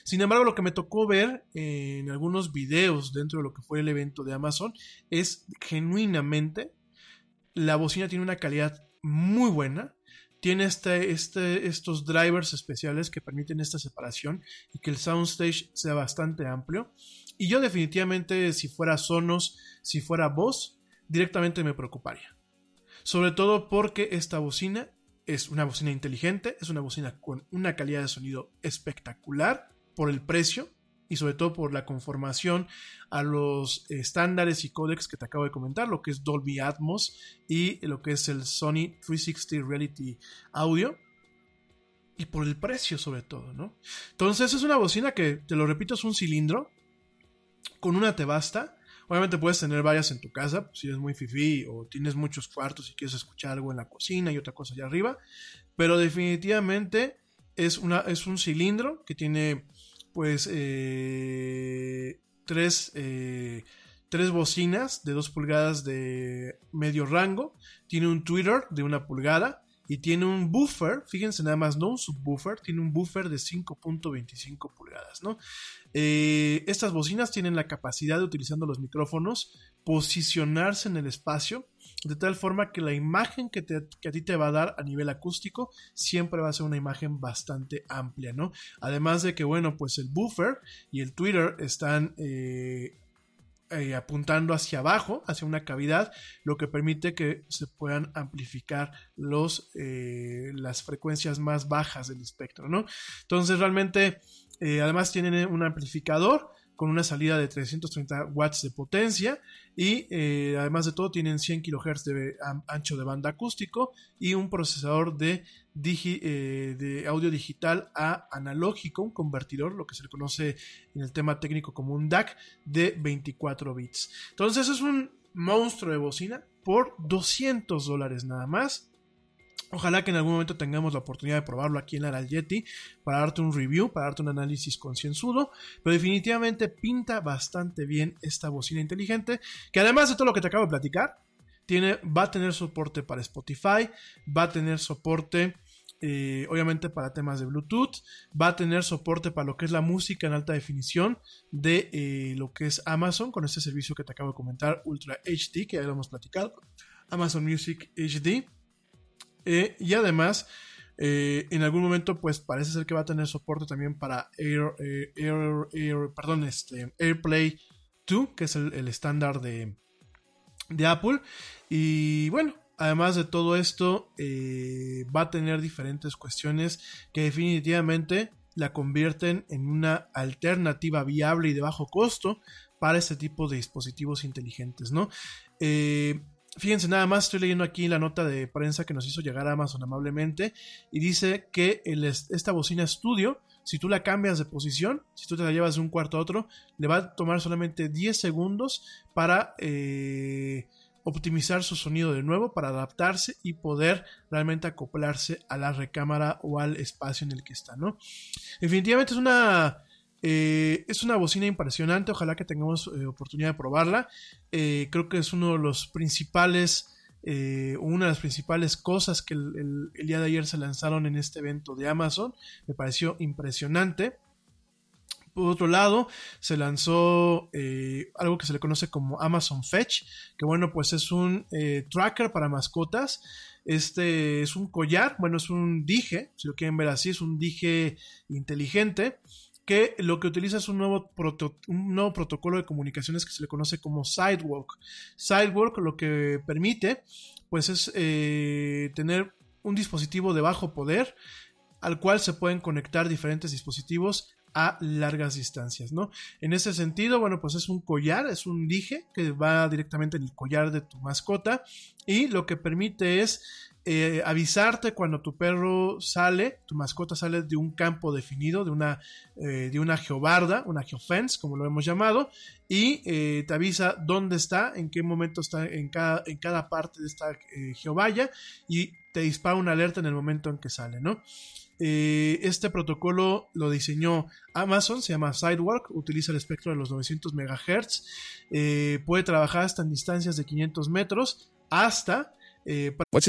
Sin embargo, lo que me tocó ver en algunos videos dentro de lo que fue el evento de Amazon es genuinamente la bocina tiene una calidad muy buena, tiene este, este, estos drivers especiales que permiten esta separación y que el soundstage sea bastante amplio. Y yo definitivamente, si fuera Sonos, si fuera voz, directamente me preocuparía. Sobre todo porque esta bocina es una bocina inteligente, es una bocina con una calidad de sonido espectacular por el precio y sobre todo por la conformación a los estándares y códex que te acabo de comentar, lo que es Dolby Atmos y lo que es el Sony 360 Reality Audio. Y por el precio sobre todo, ¿no? Entonces es una bocina que, te lo repito, es un cilindro. Con una te basta. Obviamente puedes tener varias en tu casa, si eres muy fifi o tienes muchos cuartos y quieres escuchar algo en la cocina y otra cosa allá arriba. Pero definitivamente es, una, es un cilindro que tiene pues eh, tres, eh, tres bocinas de 2 pulgadas de medio rango. Tiene un Twitter de una pulgada y tiene un buffer, fíjense nada más, no un subwoofer, tiene un buffer de 5.25 pulgadas, ¿no? Eh, estas bocinas tienen la capacidad de, utilizando los micrófonos, posicionarse en el espacio de tal forma que la imagen que, a ti te va a dar a nivel acústico siempre va a ser una imagen bastante amplia, ¿no? Además de que, bueno, pues el buffer y el Twitter están eh, eh, apuntando hacia abajo, hacia una cavidad, lo que permite que se puedan amplificar los, eh, las frecuencias más bajas del espectro, ¿no? Entonces realmente, eh, además tienen un amplificador con una salida de 330 watts de potencia y eh, además de todo tienen 100 kHz de ancho de banda acústico y un procesador de, eh, de audio digital a analógico, un convertidor, lo que se le conoce en el tema técnico como un DAC de 24 bits. Entonces es un monstruo de bocina por 200 dólares nada más. Ojalá que en algún momento tengamos la oportunidad de probarlo aquí en la Yeti para darte un review, para darte un análisis concienzudo, pero definitivamente pinta bastante bien esta bocina inteligente, que además de todo lo que te acabo de platicar, tiene, va a tener soporte para Spotify, va a tener soporte eh, obviamente para temas de Bluetooth, va a tener soporte para lo que es la música en alta definición de eh, lo que es Amazon con este servicio que te acabo de comentar, Ultra HD, que ya lo hemos platicado, Amazon Music HD. Eh, y además, eh, en algún momento, pues parece ser que va a tener soporte también para Air, eh, perdón, este, AirPlay 2, que es el, estándar de, de, Apple. Y bueno, además de todo esto, va a tener diferentes cuestiones que definitivamente la convierten en una alternativa viable y de bajo costo para este tipo de dispositivos inteligentes, ¿no? Fíjense, nada más estoy leyendo aquí la nota de prensa que nos hizo llegar a Amazon amablemente y dice que esta bocina estudio, si tú la cambias de posición, si tú te la llevas de un cuarto a otro, le va a tomar solamente 10 segundos para eh, optimizar su sonido de nuevo, para adaptarse y poder realmente acoplarse a la recámara o al espacio en el que está, ¿no? Definitivamente es una eh, es una bocina impresionante, ojalá que tengamos eh, oportunidad de probarla. Eh, creo que es uno de los principales, una de las principales cosas que el, día de ayer se lanzaron en este evento de Amazon. Me pareció impresionante. Por otro lado, se lanzó algo que se le conoce como Amazon Fetch, que bueno, pues es un tracker para mascotas. Este es un collar, bueno, es un dije, si lo quieren ver así, es un dije inteligente que lo que utiliza es un nuevo, un nuevo protocolo de comunicaciones que se le conoce como Sidewalk. Sidewalk lo que permite pues es eh, tener un dispositivo de bajo poder al cual se pueden conectar diferentes dispositivos a largas distancias, ¿no? En ese sentido, bueno, pues es un collar, es un dije que va directamente en el collar de tu mascota y lo que permite es eh, avisarte cuando tu perro sale, tu mascota sale de un campo definido, de una, eh, de una geobarda, una geofence, como lo hemos llamado, y eh, te avisa dónde está, en qué momento está en cada, en cada parte de esta geovalla y te dispara una alerta en el momento en que sale, ¿no? este protocolo lo diseñó Amazon, se llama Sidewalk, utiliza el espectro de los 900 MHz, puede trabajar hasta en distancias de 500 metros, hasta... What's?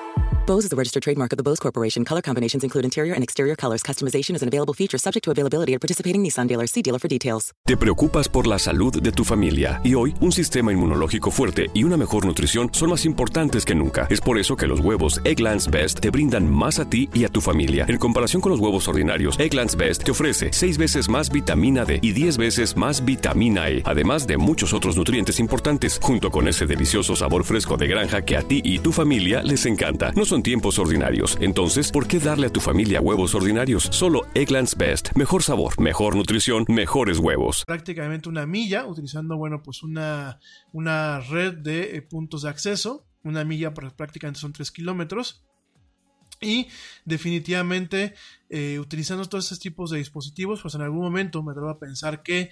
Bose is a registered trademark of the Bose Corporation. Color combinations include interior and exterior colors. Customization is an available feature subject to availability at participating Nissan dealers. See dealer for details. Te preocupas por la salud de tu familia y hoy un sistema inmunológico fuerte y una mejor nutrición son más importantes que nunca. Es por eso que los huevos Egglands Best te brindan más a ti y a tu familia. En comparación con los huevos ordinarios, Egglands Best te ofrece 6 veces más vitamina D y 10 veces más vitamina E, además de muchos otros nutrientes importantes, junto con ese delicioso sabor fresco de granja que a ti y tu familia les encanta. No son tiempos ordinarios, entonces, ¿por qué darle a tu familia huevos ordinarios? Solo Egglands Best. Mejor sabor, mejor nutrición, mejores huevos. prácticamente una milla, utilizando, bueno, pues una, una red de eh, puntos de acceso. Una milla prácticamente son 3 kilómetros. Y definitivamente, eh, utilizando todos estos tipos de dispositivos, pues en algún momento me atrevo a pensar que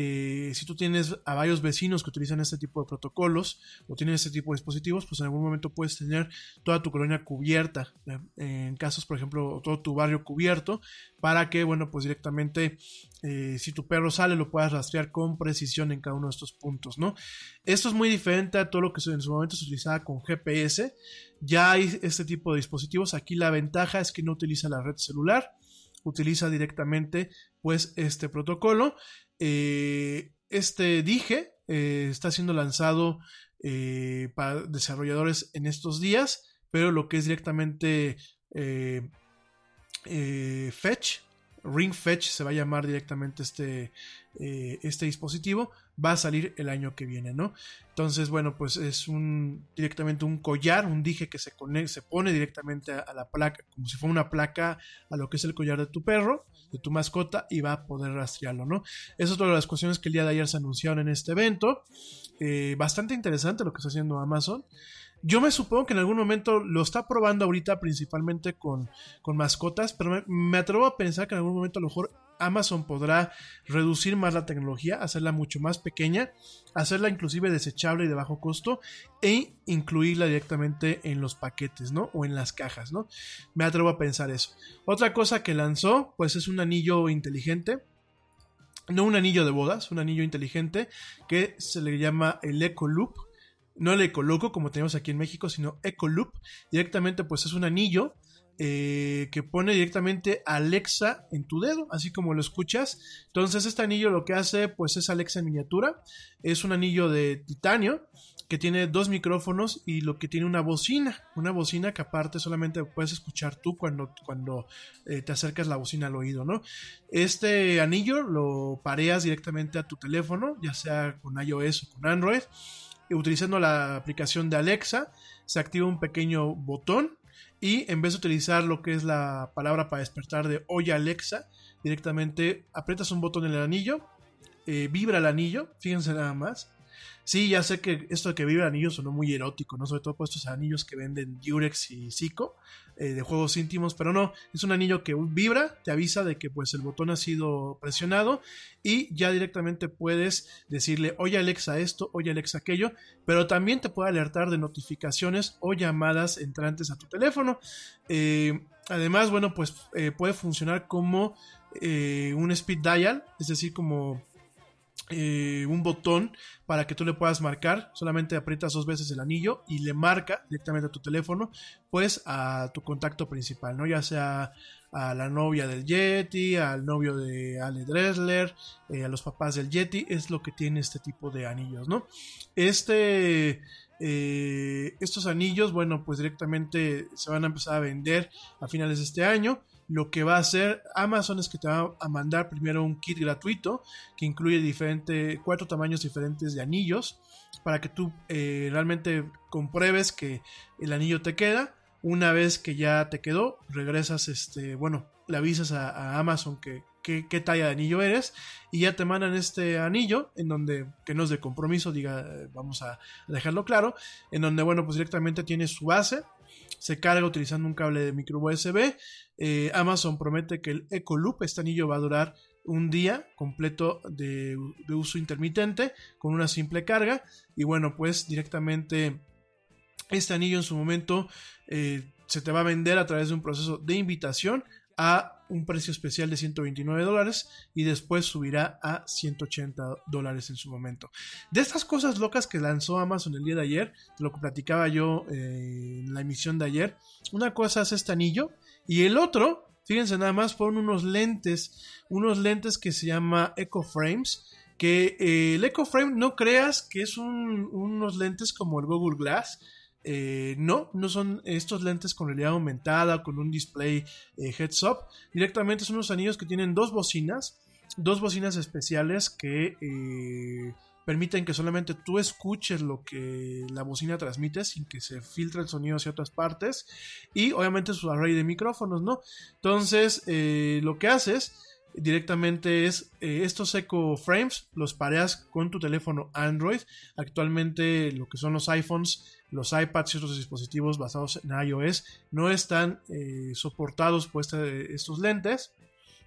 eh, si tú tienes a varios vecinos que utilizan este tipo de protocolos o tienen este tipo de dispositivos, pues en algún momento puedes tener toda tu colonia cubierta, eh, en casos, por ejemplo, todo tu barrio cubierto, para que, bueno, pues directamente, eh, si tu perro sale, lo puedas rastrear con precisión en cada uno de estos puntos, ¿no? Esto es muy diferente a todo lo que en su momento se utilizaba con GPS. Ya hay este tipo de dispositivos. Aquí la ventaja es que no utiliza la red celular, utiliza directamente, pues, este protocolo. Eh, este dije eh, está siendo lanzado eh, para desarrolladores en estos días, pero lo que es directamente Fetch, Ring Fetch se va a llamar directamente este, eh, este dispositivo, va a salir el año que viene, ¿no? Entonces, bueno, pues es un directamente un collar, un dije que se, cone- se pone directamente a, la placa, como si fuera una placa a lo que es el collar de tu perro, de tu mascota, y va a poder rastrearlo, ¿no? Eso es otra de las cuestiones que el día de ayer se anunciaron en este evento. Eh, bastante interesante lo que está haciendo Amazon. Yo me supongo que en algún momento lo está probando ahorita principalmente con, con mascotas, pero me, atrevo a pensar que en algún momento a lo mejor Amazon podrá reducir más la tecnología, hacerla mucho más pequeña, hacerla inclusive desechable y de bajo costo e incluirla directamente en los paquetes, ¿no? O en las cajas, ¿no? Me atrevo a pensar eso. Otra cosa que lanzó, pues es un anillo inteligente, no un anillo de bodas, un anillo inteligente que se le llama el Eco Loop. No el Ecoloco como tenemos aquí en México, sino Eco Loop. Directamente pues es un anillo eh, que pone directamente Alexa en tu dedo, así como lo escuchas. Entonces este anillo lo que hace pues es Alexa en miniatura. Es un anillo de titanio que tiene dos micrófonos y lo que tiene una bocina, una bocina que aparte solamente puedes escuchar tú cuando, cuando eh, te acercas la bocina al oído, ¿no? Este anillo lo pareas directamente a tu teléfono, ya sea con iOS o con Android, utilizando la aplicación de Alexa, se activa un pequeño botón y en vez de utilizar lo que es la palabra para despertar de Oye Alexa, directamente aprietas un botón en el anillo, eh, vibra el anillo, fíjense nada más. Sí, ya sé que esto de que vibra el anillo sonó muy erótico, ¿no? Sobre todo por estos anillos que venden Durex y Zico eh, de juegos íntimos, pero no, es un anillo que vibra, te avisa de que pues el botón ha sido presionado y ya directamente puedes decirle, oye Alexa esto, oye Alexa aquello, pero también te puede alertar de notificaciones o llamadas entrantes a tu teléfono. Eh, además, bueno, pues eh, puede funcionar como un speed dial, es decir, como eh, un botón para que tú le puedas marcar. Solamente aprietas dos veces el anillo y le marca directamente a tu teléfono, pues a tu contacto principal, ¿no? Ya sea a la novia del Yeti, al novio de Ale Dressler, eh, a los papás del Yeti, es lo que tiene este tipo de anillos, ¿no? Este. eh, estos anillos, bueno, pues directamente se van a empezar a vender a finales de este año lo que va a hacer Amazon es que te va a mandar primero un kit gratuito que incluye diferente, cuatro tamaños diferentes de anillos para que tú eh, realmente compruebes que el anillo te queda. Una vez que ya te quedó, regresas, este, bueno, le avisas a, Amazon que, que- qué talla de anillo eres y ya te mandan este anillo en donde, que no es de compromiso, diga, eh, vamos a dejarlo claro, en donde, bueno, pues directamente tiene su base, se carga utilizando un cable de micro USB. Eh, Amazon promete que el Eco Loop, este anillo va a durar un día completo de, uso intermitente con una simple carga. Y bueno, pues directamente este anillo en su momento eh, se te va a vender a través de un proceso de invitación a un precio especial de 129 dólares y después subirá a 180 dólares en su momento. De estas cosas locas que lanzó Amazon el día de ayer, de lo que platicaba yo eh, en la emisión de ayer, una cosa es este anillo y el otro, fíjense nada más, fueron unos lentes, unos lentes que se llama Echo Frames. Que eh, el Echo Frame no creas que es un- unos lentes como el Google Glass, eh, no, no son estos lentes con realidad aumentada, con un display eh, heads up. Directamente son unos anillos que tienen dos bocinas, dos bocinas especiales que eh, permiten que solamente tú escuches lo que la bocina transmite sin que se filtre el sonido hacia otras partes. Y obviamente su array de micrófonos, ¿no? Entonces, eh, lo que haces directamente es eh, estos Echo Frames, los pareas con tu teléfono Android. Actualmente lo que son los iPhones, los iPads y otros dispositivos basados en iOS no están eh, soportados por estos lentes.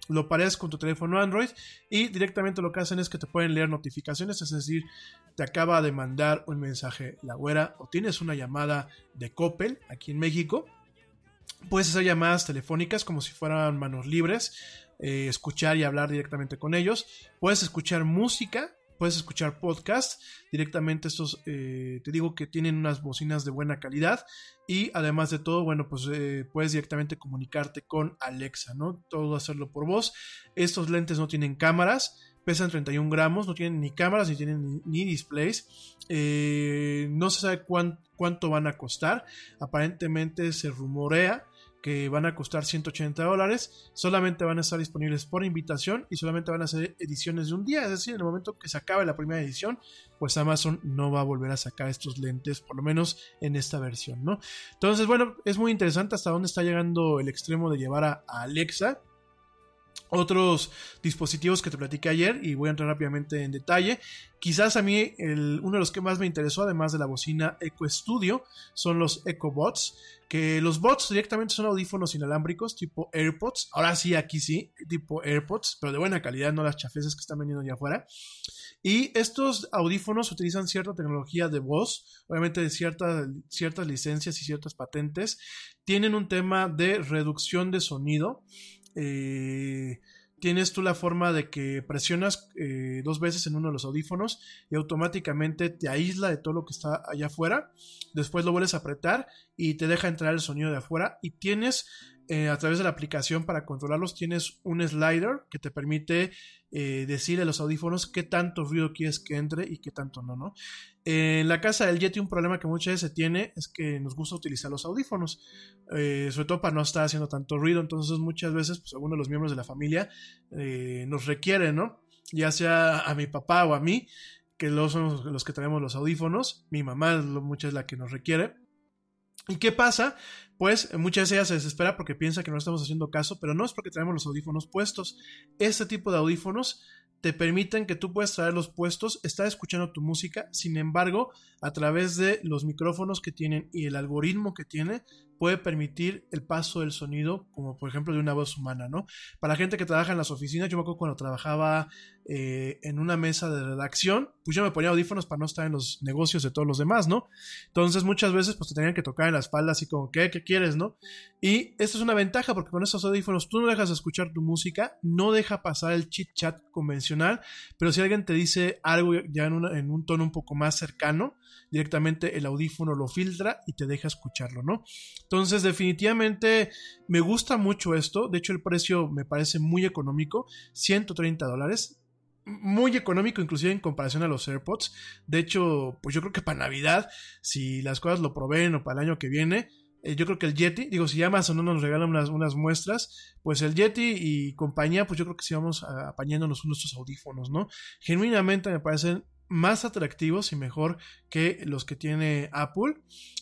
Lo pareas con tu teléfono Android y directamente lo que hacen es que te pueden leer notificaciones, es decir, te acaba de mandar un mensaje la güera o tienes una llamada de Coppel aquí en México. Puedes hacer llamadas telefónicas como si fueran manos libres, eh, escuchar y hablar directamente con ellos. Puedes escuchar música, puedes escuchar podcast. Directamente estos, eh, te digo que tienen unas bocinas de buena calidad. Y además de todo, bueno, pues eh, puedes directamente comunicarte con Alexa, ¿no? Todo hacerlo por voz. Estos lentes no tienen cámaras. Pesan 31 gramos, no tienen ni cámaras ni tienen ni, displays. No se sabe cuán- cuánto van a costar. Aparentemente se rumorea que van a costar 180 dólares, solamente van a estar disponibles por invitación y solamente van a ser ediciones de un día, es decir, en el momento que se acabe la primera edición, pues Amazon no va a volver a sacar estos lentes, por lo menos en esta versión, ¿no? Entonces, bueno, es muy interesante hasta dónde está llegando el extremo de llevar a, a Alexa. Otros dispositivos que te platiqué ayer y voy a entrar rápidamente en detalle. Quizás a mí uno de los que más me interesó, además de la bocina Echo Studio, son los Echo Bots. Que los bots directamente son audífonos inalámbricos tipo AirPods. Ahora sí, aquí sí, tipo AirPods, pero de buena calidad, no las chafeces que están vendiendo allá afuera. Y estos audífonos utilizan cierta tecnología de voz, obviamente de ciertas licencias y ciertas patentes. Tienen un tema de reducción de sonido. Eh, tienes tú la forma de que presionas eh, dos veces en uno de los audífonos y automáticamente te aísla de todo lo que está allá afuera. Después lo vuelves a apretar y te deja entrar el sonido de afuera. Y tienes eh, a través de la aplicación para controlarlos, tienes un slider que te permite eh, decirle a los audífonos qué tanto ruido quieres que entre y qué tanto no, ¿no? En la casa del Yeti un problema que muchas veces se tiene es que nos gusta utilizar los audífonos, eh, sobre todo para no estar haciendo tanto ruido, entonces muchas veces pues alguno de los miembros de la familia eh, nos requiere, ¿no? Ya sea a mi papá o a mí, que los son los, que tenemos los audífonos, mi mamá es lo- mucha es la que nos requiere. ¿Y qué pasa? Pues muchas veces ella se desespera porque piensa que no estamos haciendo caso, pero no es porque traemos los audífonos puestos. Este tipo de audífonos te permiten que tú puedas traerlos puestos, estar escuchando tu música, sin embargo, a través de los micrófonos que tienen y el algoritmo que tiene, puede permitir el paso del sonido, como por ejemplo de una voz humana, ¿no? Para la gente que trabaja en las oficinas, yo me acuerdo cuando trabajaba eh, en una mesa de redacción, pues yo me ponía audífonos para no estar en los negocios de todos los demás, ¿no? Entonces muchas veces pues te tenían que tocar en la espalda así como, ¿qué? ¿Qué quieres, no? Y esto es una ventaja porque con estos audífonos tú no dejas de escuchar tu música, no deja pasar el chit chat convencional, pero si alguien te dice algo ya en, una- en un tono un poco más cercano, directamente el audífono lo filtra y te deja escucharlo, ¿no? Entonces definitivamente me gusta mucho esto, de hecho el precio me parece muy económico, 130 dólares, muy económico inclusive en comparación a los AirPods. De hecho, pues yo creo que para Navidad, si las cosas lo proveen o para el año que viene, eh, yo creo que el Yeti, digo, si Amazon no nos regala unas, unas muestras, pues el Yeti y compañía, pues yo creo que sí vamos apañándonos nuestros audífonos, ¿no? Genuinamente me parecen más atractivos y mejor que los que tiene Apple,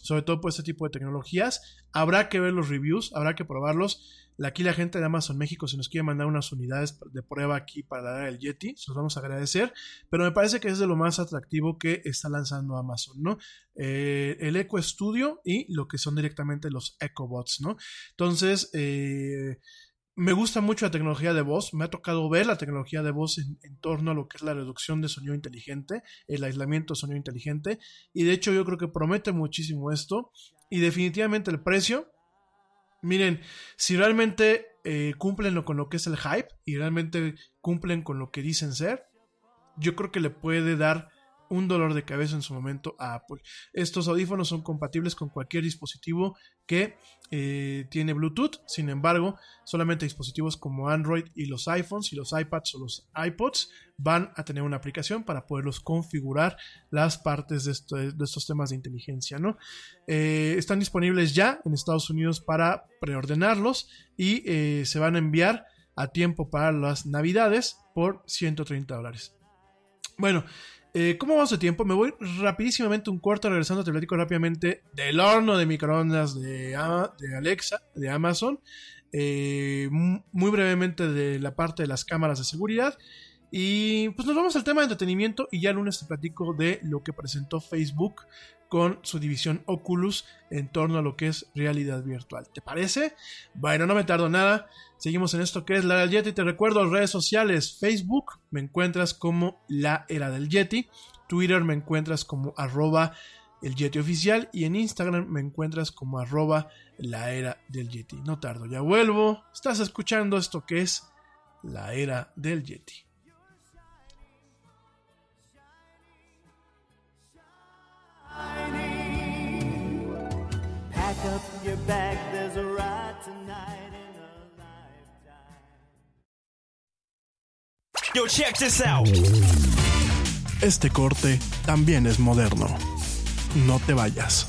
sobre todo por este tipo de tecnologías. Habrá que ver los reviews, habrá que probarlos. Aquí la gente de Amazon México se nos quiere mandar unas unidades de prueba aquí para dar el Yeti, se los vamos a agradecer, pero me parece que es de lo más atractivo que está lanzando Amazon, ¿no? Eh, el Echo Studio y lo que son directamente los EchoBots, ¿no? Entonces, eh, me gusta mucho la tecnología de voz, me ha tocado ver la tecnología de voz en, en torno a lo que es la reducción de sonido inteligente, el aislamiento de sonido inteligente, y de hecho yo creo que promete muchísimo esto, y definitivamente el precio, miren, si realmente eh, cumplen con lo que es el hype y realmente cumplen con lo que dicen ser, yo creo que le puede dar un dolor de cabeza en su momento a Apple. Estos audífonos son compatibles con cualquier dispositivo que eh, tiene Bluetooth, sin embargo, solamente dispositivos como Android y los iPhones y los iPads o los iPods van a tener una aplicación para poderlos configurar las partes de, de estos temas de inteligencia, ¿no? Eh, están disponibles ya en Estados Unidos para preordenarlos y eh, se van a enviar a tiempo para las navidades por 130 dólares. Bueno, eh, ¿cómo vamos de tiempo? Me voy rapidísimamente un corto, regresando te platico rápidamente del horno de microondas de, Alexa, de Amazon. Eh, mu- muy brevemente de la parte de las cámaras de seguridad. Y pues nos vamos al tema de entretenimiento y ya el lunes te platico de lo que presentó Facebook con su división Oculus en torno a lo que es realidad virtual. ¿Te parece? Bueno, no me tardo nada. Seguimos en esto que es la era del Yeti. Te recuerdo redes sociales. Facebook me encuentras como la era del Yeti. Twitter me encuentras como arroba el Yeti oficial. Y en Instagram me encuentras como arroba la era del Yeti. No tardo, ya vuelvo. Estás escuchando esto que es la era del Yeti. Yo, check this out. Este corte también es moderno. No te vayas.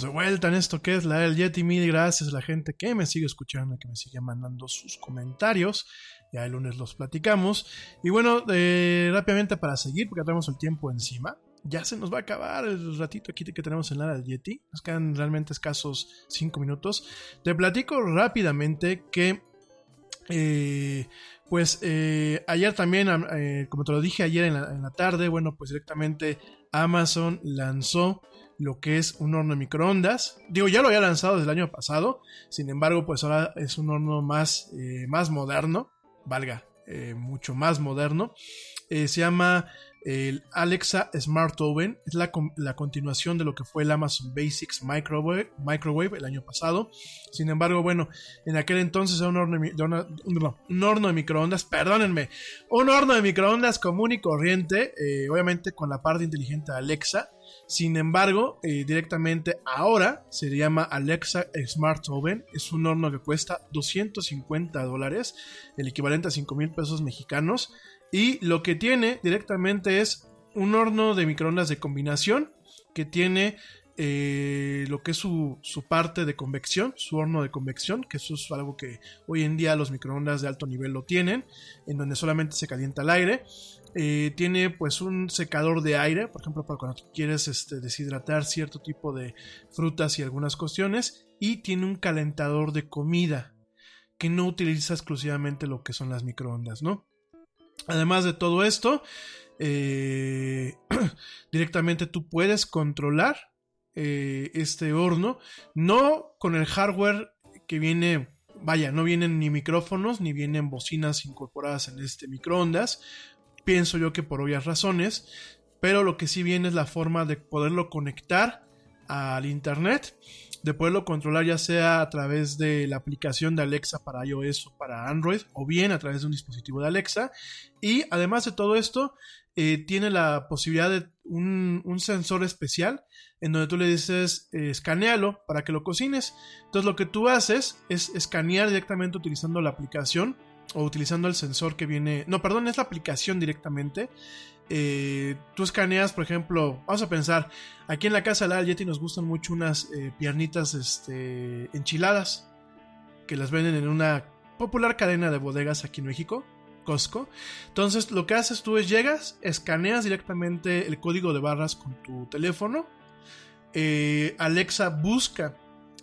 De vuelta en esto que es la del Yeti. Mil gracias a la gente que me sigue escuchando, que me sigue mandando sus comentarios. Ya el lunes los platicamos. Y bueno, eh, rápidamente para seguir, porque tenemos el tiempo encima. Ya se nos va a acabar el ratito aquí que tenemos en la del Yeti. Nos quedan realmente escasos 5 minutos. Te platico rápidamente que eh, pues eh, ayer también, como te lo dije ayer en la, en la, tarde, bueno, pues directamente Amazon lanzó lo que es un horno de microondas. Digo, ya lo había lanzado desde el año pasado, sin embargo, pues ahora es un horno más, eh, más moderno, valga, eh, mucho más moderno. Eh, se llama el Alexa Smart Oven. Es la, la, continuación de lo que fue el Amazon Basics Microwave, Microwave el año pasado. Sin embargo, bueno, en aquel entonces era un horno de, un horno de microondas, perdónenme, un horno de microondas común y corriente, obviamente con la parte inteligente de Alexa. Sin embargo, eh, directamente ahora se llama Alexa Smart Oven. Es un horno que cuesta 250 dólares, el equivalente a 5 mil pesos mexicanos. Y lo que tiene directamente es un horno de microondas de combinación que tiene eh, lo que es su, su, parte de convección, su horno de convección, que eso es algo que hoy en día los microondas de alto nivel lo tienen, en donde solamente se calienta el aire. Eh, tiene pues un secador de aire, por ejemplo, para cuando quieres este, deshidratar cierto tipo de frutas y algunas cuestiones. Y tiene un calentador de comida que no utiliza exclusivamente lo que son las microondas, ¿no? Además de todo esto, eh, directamente tú puedes controlar eh, este horno, no con el hardware que viene, vaya, no vienen ni micrófonos ni vienen bocinas incorporadas en este microondas, pienso yo que por obvias razones, pero lo que sí viene es la forma de poderlo conectar al internet, de poderlo controlar ya sea a través de la aplicación de Alexa para iOS o para Android, o bien a través de un dispositivo de Alexa. Y además de todo esto, eh, tiene la posibilidad de un, un, sensor especial en donde tú le dices eh, escanealo para que lo cocines. Entonces lo que tú haces es escanear directamente utilizando la aplicación o utilizando el sensor que viene. No, perdón, es la aplicación directamente. Eh, tú escaneas, por ejemplo, vamos a pensar, aquí en la casa de la Yeti nos gustan mucho unas piernitas este, enchiladas que las venden en una popular cadena de bodegas aquí en México, Costco. Entonces, lo que haces tú es llegas, escaneas directamente el código de barras con tu teléfono. Eh, Alexa busca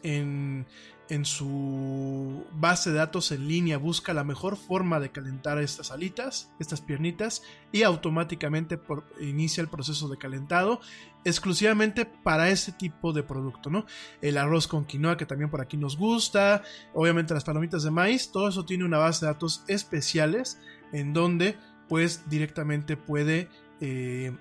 en en su base de datos en línea busca la mejor forma de calentar estas alitas, estas piernitas, y automáticamente inicia el proceso de calentado exclusivamente para ese tipo de producto, ¿no? El arroz con quinoa que también por aquí nos gusta, obviamente las palomitas de maíz, todo eso tiene una base de datos especiales en donde pues directamente puede eh,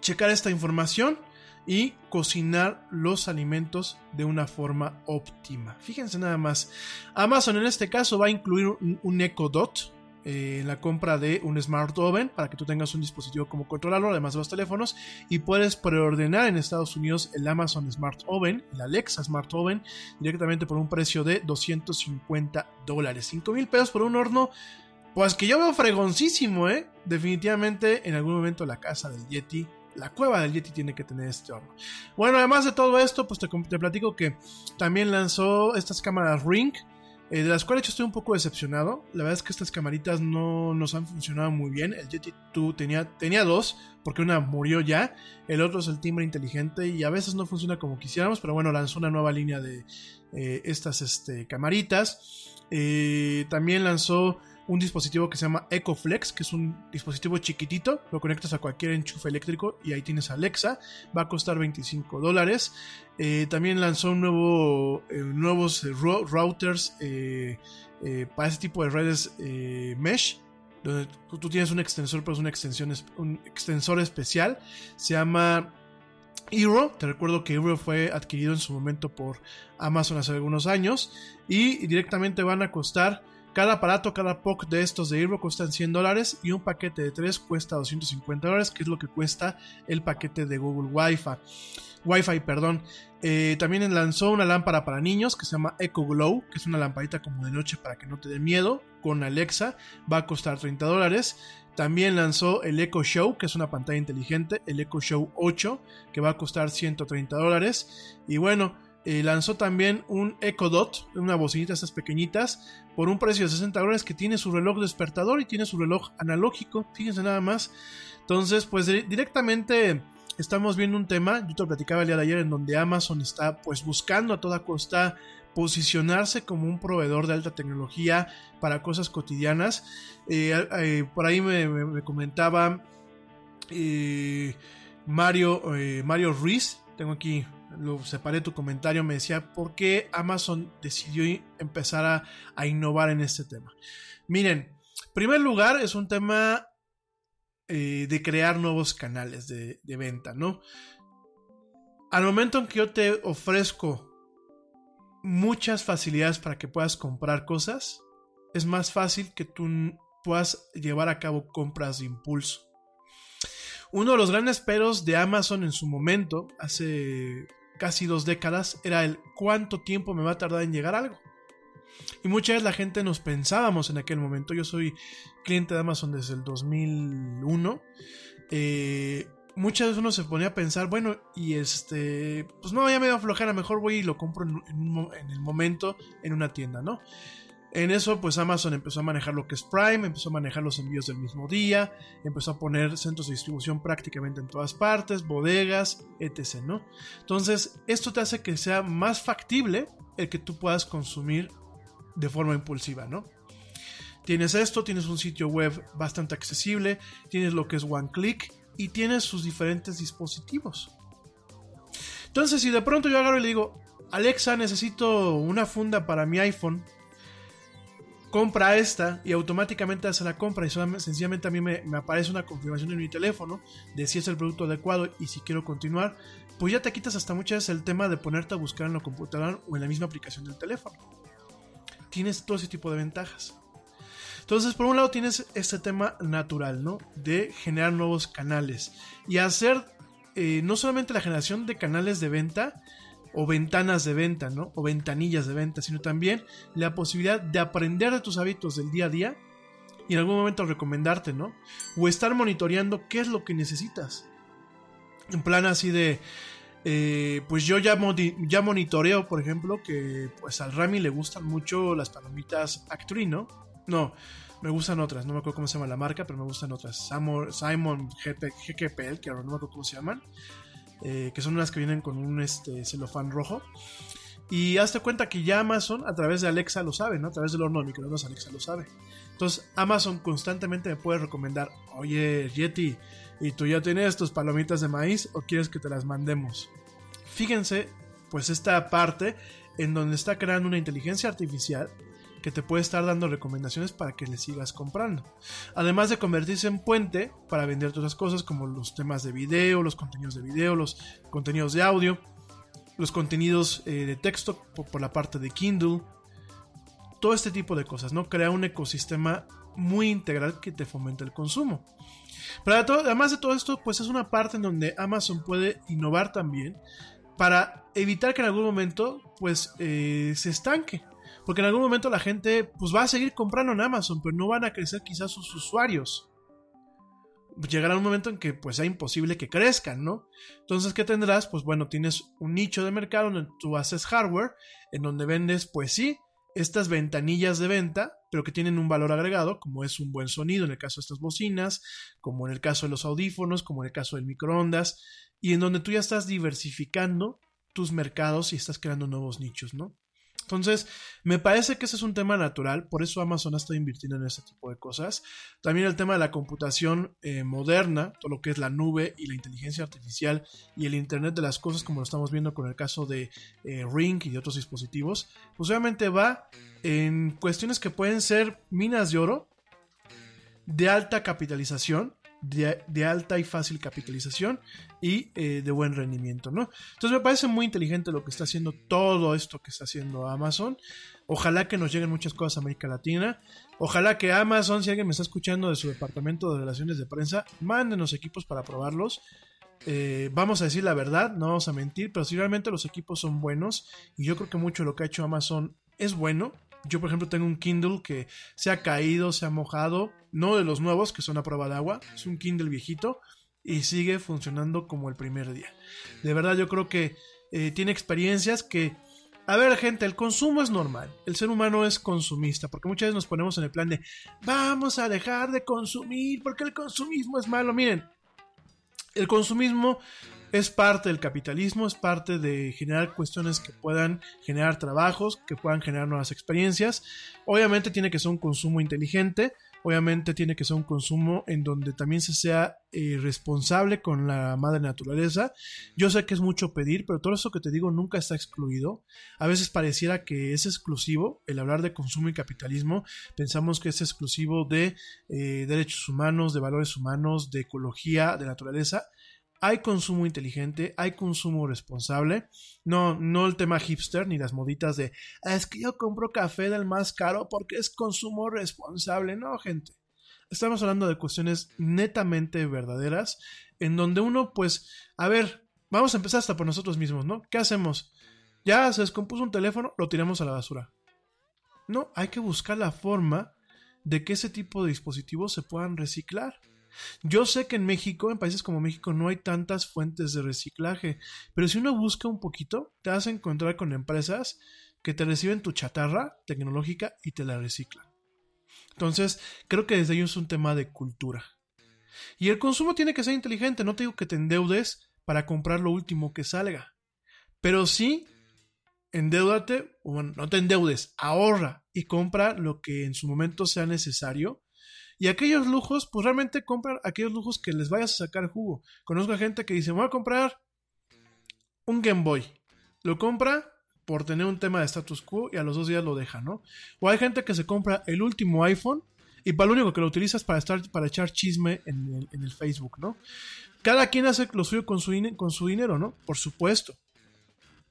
checar esta información y cocinar los alimentos de una forma óptima. Fíjense nada más. Amazon en este caso va a incluir un, un Echo Dot eh, la compra de un Smart Oven para que tú tengas un dispositivo como controlarlo, además de los teléfonos, y puedes preordenar en Estados Unidos el Amazon Smart Oven, el Alexa Smart Oven, directamente por un precio de 250 dólares. 5 mil pesos por un horno. Pues que yo veo fregoncísimo, ¿eh? Definitivamente en algún momento la casa del Yeti la cueva del Yeti tiene que tener este horno. Bueno, además de todo esto, pues te, platico que también lanzó estas cámaras Ring, eh, de las cuales yo estoy un poco decepcionado. La verdad es que estas camaritas no nos han funcionado muy bien. El Yeti 2 tenía, tenía dos, porque una murió ya. El otro es el timbre inteligente y a veces no funciona como quisiéramos, pero bueno, lanzó una nueva línea de eh, estas este, camaritas. Eh, también lanzó un dispositivo que se llama EcoFlex, que es un dispositivo chiquitito, lo conectas a cualquier enchufe eléctrico y ahí tienes Alexa, va a costar 25 dólares. Eh, también lanzó un nuevo, eh, nuevos routers eh, para ese tipo de redes mesh, donde tú tienes un extensor, pero es una extensión, un extensor especial, se llama Hero, te recuerdo que Hero fue adquirido en su momento por Amazon hace algunos años y directamente van a costar Cada aparato, cada POC de estos de Eero cuestan 100 dólares y un paquete de 3 cuesta 250 dólares, que es lo que cuesta el paquete de Google Wi-Fi. Wi-Fi, perdón. Eh, también lanzó una lámpara para niños que se llama Echo Glow, que es una lamparita como de noche para que no te dé miedo, con Alexa, va a costar 30 dólares. También lanzó el Echo Show, que es una pantalla inteligente, el Echo Show 8, que va a costar 130 dólares. Y bueno, eh, lanzó también un Echo Dot, una bocinita estas pequeñitas, por un precio de 60 dólares que tiene su reloj despertador y tiene su reloj analógico, fíjense nada más. Entonces, pues di- directamente estamos viendo un tema, yo te lo platicaba el día de ayer, en donde Amazon está pues buscando a toda costa posicionarse como un proveedor de alta tecnología para cosas cotidianas. Eh, eh, por ahí me, me- me comentaba Mario, Mario Ruiz, tengo aquí, lo separé tu comentario, me decía, ¿por qué Amazon decidió empezar a, innovar en este tema? Miren, en primer lugar es un tema eh, de crear nuevos canales de, venta, ¿no? Al momento en que yo te ofrezco muchas facilidades para que puedas comprar cosas, es más fácil que tú puedas llevar a cabo compras de impulso. Uno de los grandes peros de Amazon en su momento, hace casi dos décadas, era el cuánto tiempo me va a tardar en llegar algo. Y muchas veces la gente nos pensábamos en aquel momento, yo soy cliente de Amazon desde el 2001, eh, muchas veces uno se ponía a pensar, bueno, y este, pues no, ya me va a aflojar, a mejor voy y lo compro en el momento en una tienda, ¿no? En eso, pues Amazon empezó a manejar lo que es Prime, empezó a manejar los envíos del mismo día, empezó a poner centros de distribución prácticamente en todas partes, bodegas, etc. ¿no? Entonces, esto te hace que sea más factible el que tú puedas consumir de forma impulsiva, ¿no? Tienes esto, tienes un sitio web bastante accesible, tienes lo que es One Click y tienes sus diferentes dispositivos. Entonces, si de pronto yo agarro y le digo, Alexa, necesito una funda para mi iPhone, compra esta y automáticamente hace la compra y sencillamente a mí me, me aparece una confirmación en mi teléfono de si es el producto adecuado y si quiero continuar, pues ya te quitas hasta muchas veces el tema de ponerte a buscar en la computadora o en la misma aplicación del teléfono. Tienes todo ese tipo de ventajas. Entonces, por un lado tienes este tema natural, ¿no? De generar nuevos canales y hacer eh, no solamente la generación de canales de venta o ventanas de venta, ¿no? O ventanillas de venta, sino también la posibilidad de aprender de tus hábitos del día a día y en algún momento recomendarte, ¿no? O estar monitoreando qué es lo que necesitas. En plan así de, eh, pues yo ya, ya monitoreo, por ejemplo, que pues al Rami le gustan mucho las palomitas Acturino. No, me gustan otras, no me acuerdo cómo se llama la marca, pero me gustan otras. Simon GP GKPL, que ahora no me acuerdo cómo se llaman. Eh, que son unas que vienen con un este, celofán rojo. Y hazte cuenta que ya Amazon a través de Alexa lo sabe, ¿no? A través del horno de microondas Alexa lo sabe. Entonces Amazon constantemente me puede recomendar, oye Yeti, ¿y tú ya tienes tus palomitas de maíz o quieres que te las mandemos? Fíjense, pues esta parte en donde está creando una inteligencia artificial que te puede estar dando recomendaciones para que le sigas comprando. Además de convertirse en puente para vender otras cosas como los temas de video, los contenidos de video, los contenidos de audio, los contenidos eh, de texto por, la parte de Kindle, todo este tipo de cosas, ¿no? Crea un ecosistema muy integral que te fomenta el consumo. Pero además de todo esto, pues es una parte en donde Amazon puede innovar también para evitar que en algún momento pues eh, se estanque. Porque en algún momento la gente pues va a seguir comprando en Amazon, pero no van a crecer quizás sus usuarios. Llegará un momento en que pues sea imposible que crezcan, ¿no? Entonces, ¿qué tendrás? Pues bueno, tienes un nicho de mercado donde tú haces hardware, en donde vendes, pues sí, estas ventanillas de venta, pero que tienen un valor agregado, como es un buen sonido en el caso de estas bocinas, como en el caso de los audífonos, como en el caso del microondas, y en donde tú ya estás diversificando tus mercados y estás creando nuevos nichos, ¿no? Entonces, me parece que ese es un tema natural, por eso Amazon ha estado invirtiendo en este tipo de cosas. También el tema de la computación eh, moderna, todo lo que es la nube y la inteligencia artificial y el Internet de las cosas, como lo estamos viendo con el caso de eh, Ring y de otros dispositivos, pues obviamente va en cuestiones que pueden ser minas de oro, de alta capitalización, de, alta y fácil capitalización y eh, de buen rendimiento, ¿no? Entonces me parece muy inteligente lo que está haciendo todo esto que está haciendo Amazon. Ojalá que nos lleguen muchas cosas a América Latina. Ojalá que Amazon, si alguien me está escuchando de su departamento de relaciones de prensa, mándenos equipos para probarlos. Eh, vamos a decir la verdad, no vamos a mentir, pero si realmente los equipos son buenos, y yo creo que mucho lo que ha hecho Amazon es bueno. Yo, por ejemplo, tengo un Kindle que se ha caído, se ha mojado, no de los nuevos que son a prueba de agua, es un Kindle viejito y sigue funcionando como el primer día. De verdad, yo creo que eh, tiene experiencias que a ver, gente, el consumo es normal. El ser humano es consumista, porque muchas veces nos ponemos en el plan de vamos a dejar de consumir porque el consumismo es malo. Miren, el consumismo es parte del capitalismo, es parte de generar cuestiones que puedan generar trabajos, que puedan generar nuevas experiencias. Obviamente tiene que ser un consumo inteligente, obviamente tiene que ser un consumo en donde también se sea eh, responsable con la madre naturaleza. Yo sé que es mucho pedir, pero todo eso que te digo nunca está excluido. A veces pareciera que es exclusivo el hablar de consumo y capitalismo. Pensamos que es exclusivo de eh, derechos humanos, de valores humanos, de ecología, de naturaleza hay consumo inteligente, hay consumo responsable. No, no el tema hipster ni las moditas de "Ah, es que yo compro café del más caro porque es consumo responsable. No, gente. Estamos hablando de cuestiones netamente verdaderas, en donde uno, pues, a ver, vamos a empezar hasta por nosotros mismos, ¿no? ¿Qué hacemos? Ya se descompuso un teléfono, lo tiramos a la basura. No, hay que buscar la forma de que ese tipo de dispositivos se puedan reciclar. Yo sé que en México, en países como México, no hay tantas fuentes de reciclaje, pero si uno busca un poquito, te vas a encontrar con empresas que te reciben tu chatarra tecnológica y te la reciclan. Entonces, creo que desde ello es un tema de cultura. Y el consumo tiene que ser inteligente, no te digo que te endeudes para comprar lo último que salga, pero sí endeudate, o bueno, no te endeudes, ahorra y compra lo que en su momento sea necesario y aquellos lujos, pues realmente compran aquellos lujos que les vayas a sacar jugo. Conozco a gente que dice, voy a comprar un Game Boy. Lo compra por tener un tema de status quo y a los dos días lo deja, ¿no? O hay gente que se compra el último iPhone y para lo único que lo utilizas para estar para echar chisme en el, en el Facebook, ¿no? Cada quien hace lo suyo con su, con su dinero, ¿no? Por supuesto.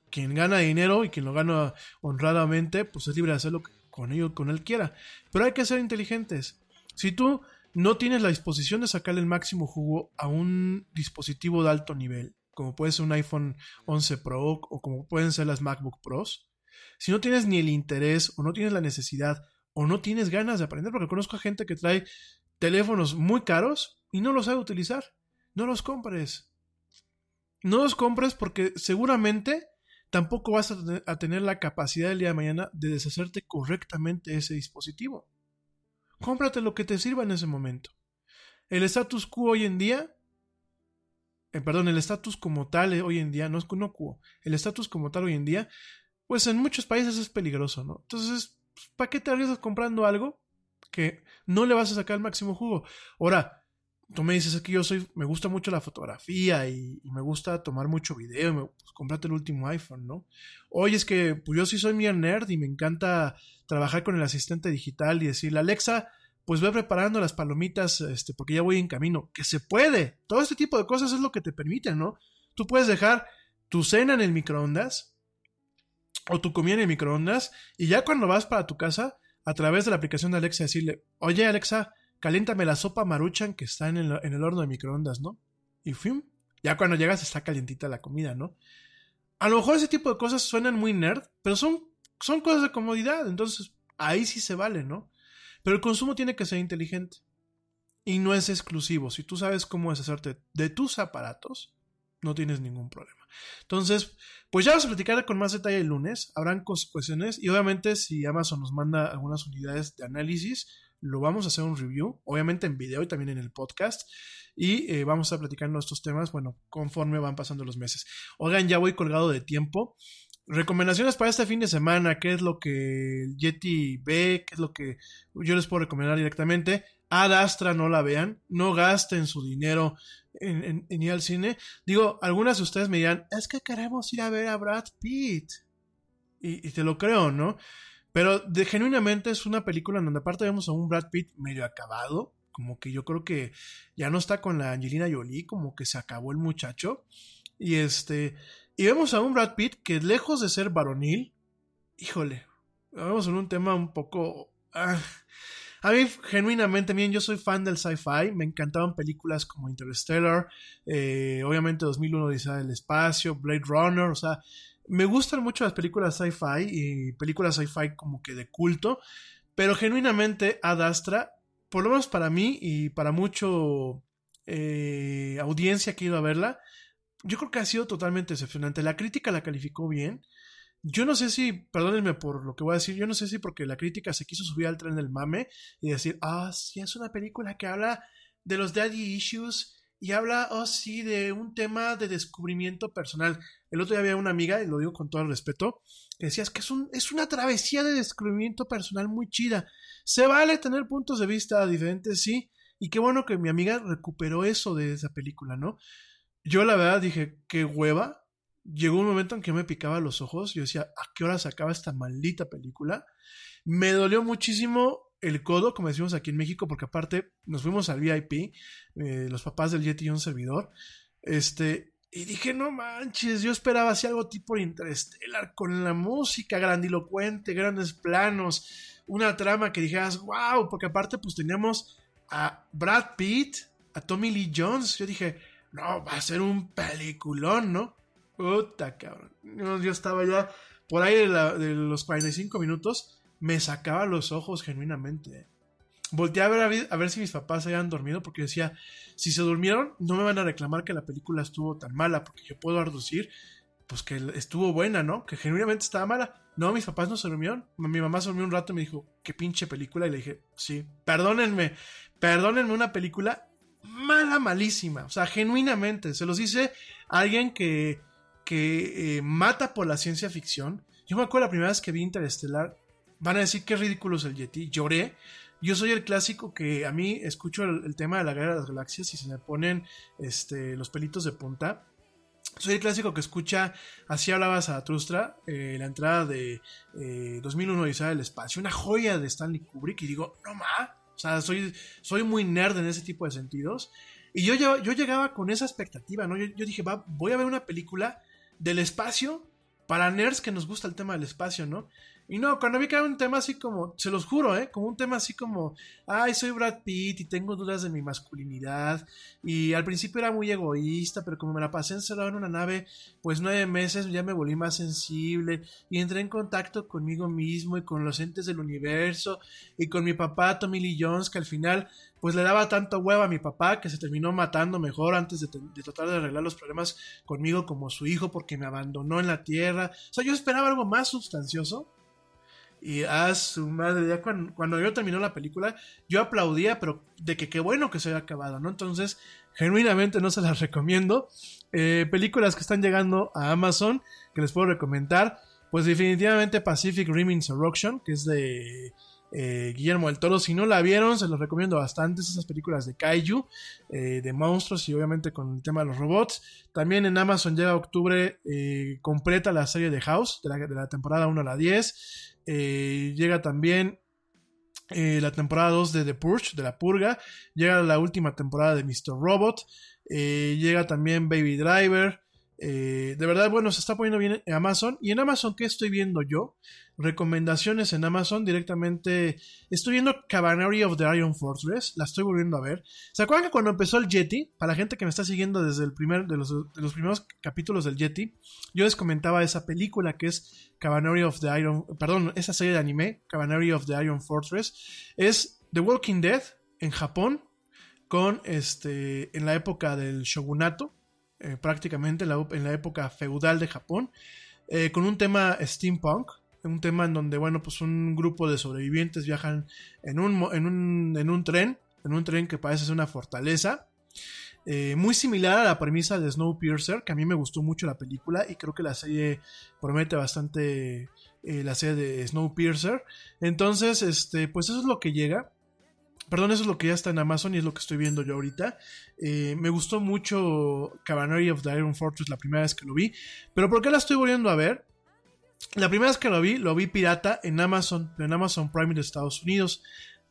Quien gana dinero y quien lo gana honradamente, pues es libre de hacer lo que con ello con él quiera. Pero hay que ser inteligentes. Si tú no tienes la disposición de sacarle el máximo jugo a un dispositivo de alto nivel, como puede ser un iPhone 11 Pro o como pueden ser las MacBook Pros, si no tienes ni el interés o no tienes la necesidad o no tienes ganas de aprender, porque conozco a gente que trae teléfonos muy caros y no los sabe utilizar, no los compres. No los compres porque seguramente tampoco vas a tener, la capacidad el día de mañana de deshacerte correctamente ese dispositivo. Cómprate lo que te sirva en ese momento. El status quo hoy en día, eh, perdón, el status como tal eh, hoy en día, no es no quo, el status como tal hoy en día, pues en muchos países es peligroso, ¿no? Entonces, ¿para qué te arriesgas comprando algo que no le vas a sacar el máximo jugo? Ahora, tú me dices es que yo soy, me gusta mucho la fotografía y, me gusta tomar mucho video, y me, pues cómprate el último iPhone, ¿no? Oye, es que pues yo sí soy bien nerd y me encanta trabajar con el asistente digital y decirle, Alexa, pues ve preparando las palomitas, este, porque ya voy en camino. Que se puede. Todo este tipo de cosas es lo que te permiten, ¿no? Tú puedes dejar tu cena en el microondas o tu comida en el microondas y ya cuando vas para tu casa, a través de la aplicación de Alexa, decirle, oye Alexa, caliéntame la sopa maruchan que está en el, horno de microondas, ¿no? Y ¡fum! ya cuando llegas está calientita la comida, ¿no? A lo mejor ese tipo de cosas suenan muy nerd, pero son, son cosas de comodidad, entonces ahí sí se vale, ¿no? Pero el consumo tiene que ser inteligente. Y no es exclusivo. Si tú sabes cómo deshacerte de tus aparatos, no tienes ningún problema. Entonces, pues ya vamos a platicar con más detalle el lunes. Habrán cuestiones. Y obviamente, si Amazon nos manda algunas unidades de análisis, lo vamos a hacer un review. Obviamente en video y también en el podcast. Y eh, vamos a platicando estos temas, bueno, conforme van pasando los meses. Oigan, ya voy colgado de tiempo. Recomendaciones para este fin de semana, qué es lo que el Yeti ve, qué es lo que yo les puedo recomendar directamente. Ad Astra no la vean, no gasten su dinero en, en- ir al cine. Digo, algunas de ustedes me dirán, es que queremos ir a ver a Brad Pitt. Y te lo creo, ¿no? Pero de, genuinamente es una película en donde aparte vemos a un Brad Pitt medio acabado, como que yo creo que ya no está con la Angelina Jolie, como que se acabó el muchacho. Y este, y vemos a un Brad Pitt que lejos de ser varonil, híjole, vamos en un tema un poco... ah, a mí, genuinamente, bien, yo soy fan del sci-fi. Me encantaban películas como Interstellar, eh, obviamente 2001 dice del espacio, Blade Runner, o sea, me gustan mucho las películas sci-fi y películas sci-fi como que de culto, pero genuinamente Ad Astra, por lo menos para mí y para mucho eh, audiencia que ha ido a verla, yo creo que ha sido totalmente decepcionante. La crítica la calificó bien. Yo no sé si, perdónenme por lo que voy a decir, yo no sé si porque la crítica se quiso subir al tren del mame y decir, ah, sí, es una película que habla de los daddy issues y habla, oh, sí, de un tema de descubrimiento personal. El otro día había una amiga, y lo digo con todo el respeto, que decía, es que es, un, es una travesía de descubrimiento personal muy chida. Se vale tener puntos de vista diferentes, sí, y qué bueno que mi amiga recuperó eso de esa película, ¿no? Yo la verdad dije, qué hueva, llegó un momento en que me picaba los ojos. Yo decía, ¿a qué hora se acaba esta maldita película? Me dolió muchísimo el codo, como decimos aquí en México, porque aparte nos fuimos al VIP, eh, los papás del Yeti y un servidor. Este, y dije, no manches, yo esperaba así algo tipo Interstellar, con la música grandilocuente, grandes planos, una trama que dijeras, wow, porque aparte pues teníamos a Brad Pitt, a Tommy Lee Jones. Yo dije, no, va a ser un peliculón, ¿no? Puta, cabrón. Yo, estaba ya por ahí de, la- de los 45 minutos, me sacaba los ojos genuinamente. Volteé a ver, a ver, si mis papás habían dormido, porque decía, si se durmieron, no me van a reclamar que la película estuvo tan mala, porque yo puedo reducir, pues que estuvo buena, ¿no? Que genuinamente estaba mala. No, mis papás no se durmieron. Mi mamá se durmió un rato y me dijo, qué pinche película. Y le dije, sí, perdónenme, perdónenme una película mala, malísima. O sea, genuinamente, se los dice alguien que, que eh, mata por la ciencia ficción. Yo me acuerdo la primera vez que vi Interestelar, van a decir que ridículo es el Yeti. Lloré. Yo soy el clásico que a mí escucho el, tema de la guerra de las galaxias y se me ponen este, los pelitos de punta. Soy el clásico que escucha Así hablaba Zaratustra, eh, la entrada de eh, 2001 Odisea del Espacio, una joya de Stanley Kubrick, y digo, no ma, o sea, soy, soy muy nerd en ese tipo de sentidos. Y yo, yo, yo llegaba con esa expectativa, ¿no? Yo, yo dije, va, voy a ver una película del espacio para nerds que nos gusta el tema del espacio, ¿no? Y no, cuando vi que era un tema así como, se los juro, ¿eh? Como un tema así como, ay, soy Brad Pitt y tengo dudas de mi masculinidad. Y al principio era muy egoísta, pero como me la pasé encerrado en una nave, pues nueve meses ya me volví más sensible y entré en contacto conmigo mismo y con los entes del universo y con mi papá Tommy Lee Jones, que al final pues le daba tanto huevo a mi papá que se terminó matando mejor antes de, de, tratar de arreglar los problemas conmigo como su hijo porque me abandonó en la tierra. O sea, yo esperaba algo más sustancioso. Y a su madre, ya cuando, cuando yo terminó la película, yo aplaudía, pero de que qué bueno que se haya acabado, ¿no? Entonces, genuinamente no se las recomiendo. Eh, películas que están llegando a Amazon, que les puedo recomendar, pues definitivamente Pacific Rim Insurrection, que es de eh, Guillermo del Toro. Si no la vieron, se los recomiendo bastante. Esas películas de Kaiju, eh, de monstruos y obviamente con el tema de los robots. También en Amazon llega octubre eh, completa la serie de House, de la, de la temporada 1 a la 10. Eh, llega también eh, la temporada 2 de The Purge, de la purga. Llega la última temporada de Mr. Robot. Eh, llega también Baby Driver. Eh, de verdad, bueno, se está poniendo bien en Amazon. ¿Y en Amazon qué estoy viendo yo? Recomendaciones en Amazon directamente. Estoy viendo Cavalry of the Iron Fortress. La estoy volviendo a ver. ¿Se acuerdan que cuando empezó el Yeti? Para la gente que me está siguiendo desde el primer, de los, de los primeros capítulos del Yeti, yo les comentaba esa película que es Cavalry of the Iron. Perdón, esa serie de anime, Cavalry of the Iron Fortress. Es The Walking Dead en Japón. Con este. En la época del shogunato eh, prácticamente en la, época feudal de Japón, eh, con un tema steampunk, un tema en donde, bueno, pues un grupo de sobrevivientes viajan en un, en un, en un tren, en un tren que parece ser una fortaleza. Eh, muy similar a la premisa de Snowpiercer, que a mí me gustó mucho la película y creo que la serie promete bastante la serie de Snowpiercer. Entonces, este, pues eso es lo que llega. Perdón, eso es lo que ya está en Amazon y es lo que estoy viendo yo ahorita. Eh, me gustó mucho Cavalry of the Iron Fortress la primera vez que lo vi. Pero ¿por qué la estoy volviendo a ver? La primera vez que lo vi, lo vi pirata en Amazon, en Amazon Prime de Estados Unidos.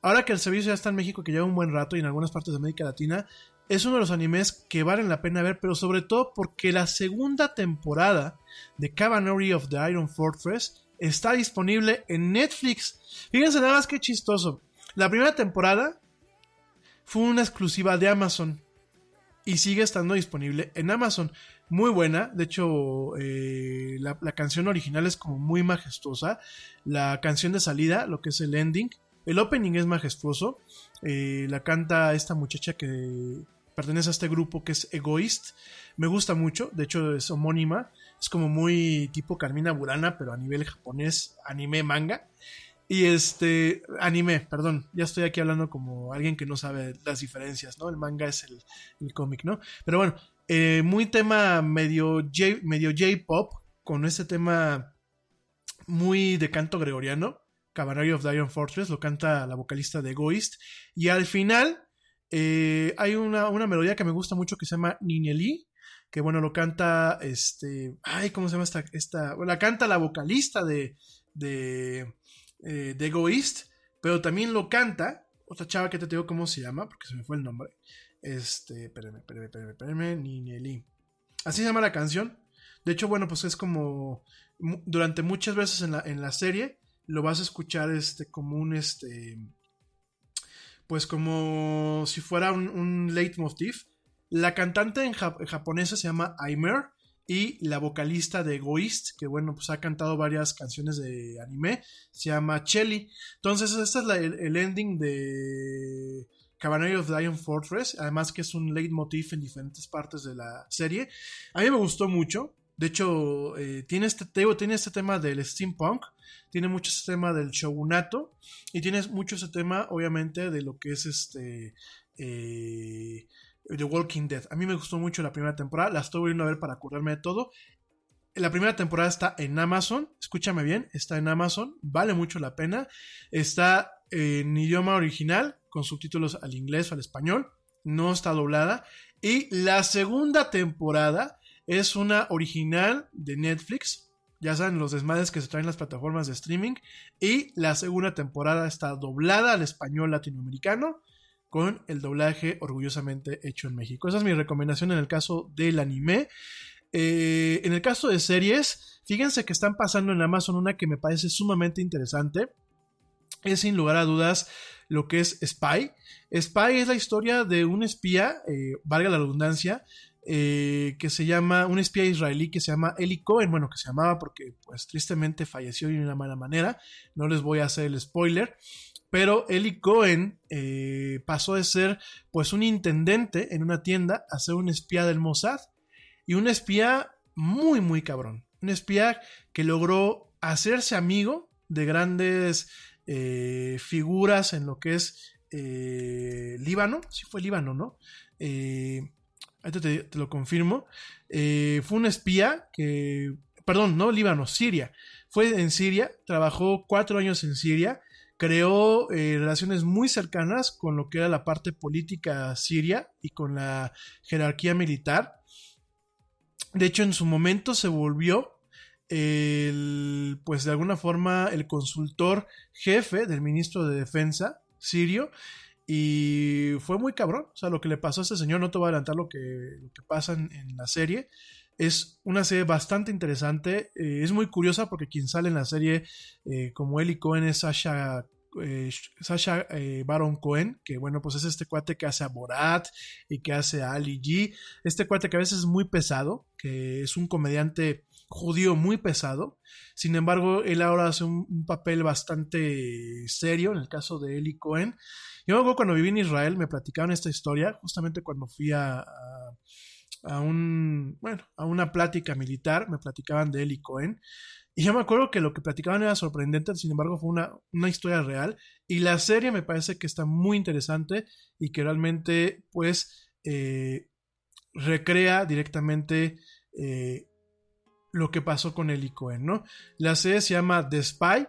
ahora que el servicio ya está en México, que lleva un buen rato y en algunas partes de América Latina, es uno de los animes que valen la pena ver, pero sobre todo porque la segunda temporada de Cavalry of the Iron Fortress está disponible en Netflix. Fíjense nada más que chistoso. La primera temporada fue una exclusiva de Amazon y sigue estando disponible en Amazon. Muy buena, de hecho eh, la, canción original es como muy majestuosa. La canción de salida, lo que es el ending, el opening es majestuoso. Eh, la canta esta muchacha que pertenece a este grupo que es Egoist. Me gusta mucho, de hecho es homónima. Es como muy tipo Carmina Burana, pero a nivel japonés, anime, manga. Y este, anime, perdón, ya estoy aquí hablando como alguien que no sabe las diferencias, ¿no? El manga es el, el cómic, ¿no? Pero bueno, eh, muy tema medio J, medio J-pop, con ese tema muy de canto gregoriano. Cavalry of the Iron Fortress, lo canta la vocalista de Egoist. Y al final eh, hay una, una, melodía que me gusta mucho que se llama Ninelí, que bueno, lo canta este... Ay, ¿cómo se llama esta? esta la canta la vocalista de, de, eh, de Egoist, pero también lo canta otra chava que te digo cómo se llama, porque se me fue el nombre. Este, espérame, espérame, espérame, espérame, Ninelí. Así se llama la canción. De hecho, bueno, pues es como durante muchas veces en la, en la serie lo vas a escuchar este como un este pues como si fuera un, un leitmotiv la cantante en, jap japonesa se llama Aimer y la vocalista de Egoist, que bueno, pues ha cantado varias canciones de anime, se llama Chelly. Entonces, este es el, ending de Cavalry of Iron Fortress, además que es un leitmotiv en diferentes partes de la serie. A mí me gustó mucho, de hecho, eh, tiene, este, tiene este tema del steampunk, tiene mucho este tema del shogunato y tiene mucho ese tema, obviamente, de lo que es este eh, The Walking Dead. A mí me gustó mucho la primera temporada, la estoy volviendo a ver para acordarme de todo. La primera temporada está en Amazon, escúchame bien, está en Amazon, vale mucho la pena. Está en idioma original, con subtítulos al inglés o al español, no está doblada. Y la segunda temporada es una original de Netflix. Ya saben los desmadres que se traen las plataformas de streaming. Y la segunda temporada está doblada al español latinoamericano con el doblaje orgullosamente hecho en México. Esa es mi recomendación en el caso del anime. Eh, en el caso de series, fíjense que están pasando en Amazon una que me parece sumamente interesante. Es sin lugar a dudas lo que es Spy. Spy es la historia de un espía, eh, valga la redundancia, eh, que se llama, un espía israelí que se llama Eli Cohen, bueno, que se llamaba porque pues tristemente falleció de una mala manera, no les voy a hacer el spoiler, pero Eli Cohen eh, pasó de ser pues un intendente en una tienda a ser un espía del Mossad y un espía muy muy cabrón, un espía que logró hacerse amigo de grandes eh, figuras en lo que es eh, Líbano, sí fue Líbano, ¿no? Ahorita te, te, lo confirmo. Fue un espía que, perdón, no Líbano, Siria. Fue en Siria, trabajó cuatro años en Siria, creó eh, relaciones muy cercanas con lo que era la parte política siria y con la jerarquía militar. De hecho, en su momento se volvió el, pues de alguna forma, el consultor jefe del ministro de Defensa sirio. Y fue muy cabrón. O sea, lo que le pasó a este señor, no te voy a adelantar lo que, pasa en, la serie. Es una serie bastante interesante. Eh, es muy curiosa porque quien sale en la serie eh, como Eli Cohen es Sasha, eh, Sasha Baron Cohen, que bueno, pues es este cuate que hace a Borat y que hace a Ali G. Este cuate que a veces es muy pesado, que es un comediante judío muy pesado. Sin embargo, él ahora hace un, papel bastante serio en el caso de Eli Cohen. Yo me cuando viví en Israel, me platicaban esta historia, justamente cuando fui a, a, un, bueno, a una plática militar, me platicaban de Eli Cohen. Y yo me acuerdo que lo que platicaban era sorprendente, sin embargo fue una, una historia real. Y la serie me parece que está muy interesante y que realmente, pues, eh, recrea directamente eh, lo que pasó con Eli Cohen, ¿no? La serie se llama The Spy,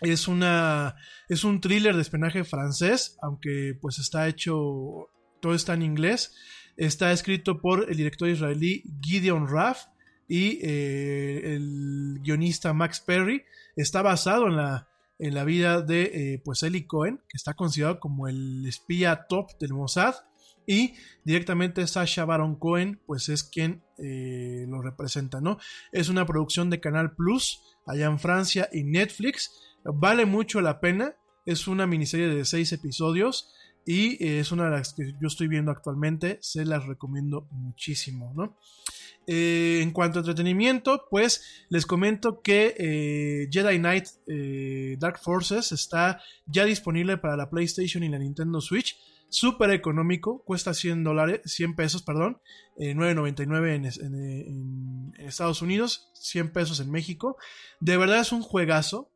es una es un thriller de espionaje francés aunque pues está hecho todo está en inglés está escrito por el director israelí Gideon Raff y eh, el guionista Max Perry está basado en la en la vida de eh, pues Eli Cohen, que está considerado como el espía top del Mossad, y directamente Sasha Baron Cohen, pues es quien eh, lo representa, ¿no? Es una producción de Canal Plus, allá en Francia y Netflix. Vale mucho la pena. Es una miniserie de seis episodios y eh, es una de las que yo estoy viendo actualmente. Se las recomiendo muchísimo, ¿no? Eh, en cuanto a entretenimiento, pues les comento que eh, Jedi Knight Dark Forces está ya disponible para la PlayStation y la Nintendo Switch. Súper económico, cuesta 100 dólares, 100 pesos, perdón, eh, 9.99 en, en, en Estados Unidos, 100 pesos en México. De verdad es un juegazo,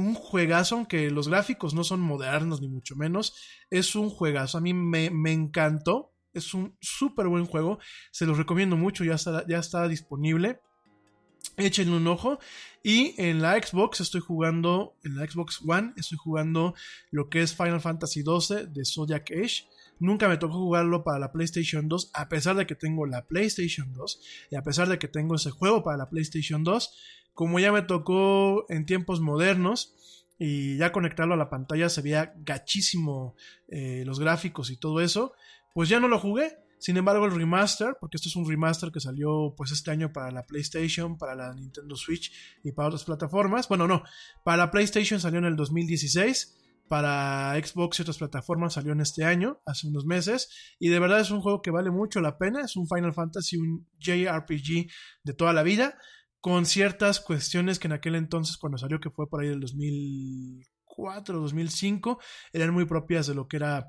un juegazo, aunque los gráficos no son modernos ni mucho menos, es un juegazo. A mí me, encantó, es un súper buen juego, se los recomiendo mucho, ya está, ya está disponible. Échenle un ojo. Y en la Xbox estoy jugando, en la Xbox One, estoy jugando lo que es Final Fantasy XII de Zodiac Age. Nunca me tocó jugarlo para la PlayStation 2, a pesar de que tengo la PlayStation 2 y a pesar de que tengo ese juego para la PlayStation 2. Como ya me tocó en tiempos modernos y ya conectarlo a la pantalla se veía gachísimo eh, los gráficos y todo eso, pues ya no lo jugué. Sin embargo, el remaster, porque esto es un remaster que salió pues este año para la PlayStation, para la Nintendo Switch y para otras plataformas. Bueno, no, para la PlayStation salió en el 2016, para Xbox y otras plataformas salió en este año, hace unos meses, y de verdad es un juego que vale mucho la pena, es un Final Fantasy, un JRPG de toda la vida, con ciertas cuestiones que en aquel entonces cuando salió, que fue por ahí del 2004, 2005, eran muy propias de lo que era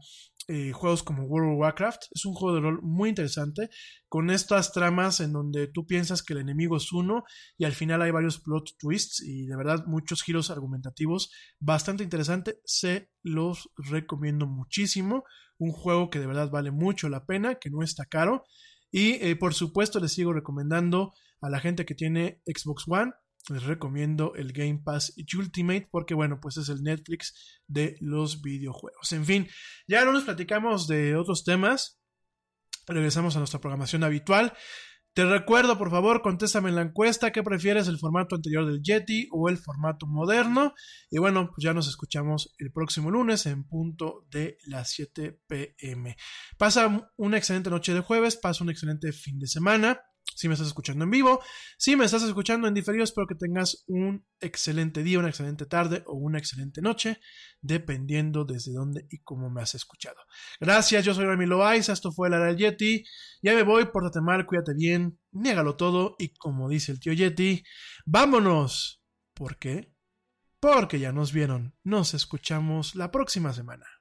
eh, juegos como World of Warcraft. Es un juego de rol muy interesante, con estas tramas en donde tú piensas que el enemigo es uno y al final hay varios plot twists y de verdad muchos giros argumentativos bastante interesante. Se los recomiendo muchísimo. Un juego que de verdad vale mucho la pena, que no está caro. Y eh, por supuesto les sigo recomendando a la gente que tiene Xbox One les recomiendo el Game Pass Ultimate porque bueno, pues es el Netflix de los videojuegos. En fin, ya no nos platicamos de otros temas. Regresamos a nuestra programación habitual. Te recuerdo, por favor, contéstame en la encuesta qué prefieres, el formato anterior del Yeti o el formato moderno. Y bueno, pues ya nos escuchamos el próximo lunes en punto de las 7 pm. Pasa una excelente noche de jueves, pasa un excelente fin de semana si me estás escuchando en vivo. Si me estás escuchando en diferido, espero que tengas un excelente día, una excelente tarde o una excelente noche, dependiendo desde dónde y cómo me has escuchado. Gracias, yo soy Rami Loaiza, esto fue la era del Yeti. Ya me voy, pórtate mal, cuídate bien, niégalo todo y como dice el tío Yeti, vámonos. ¿Por qué? Porque ya nos vieron. Nos escuchamos la próxima semana.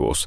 Skywars.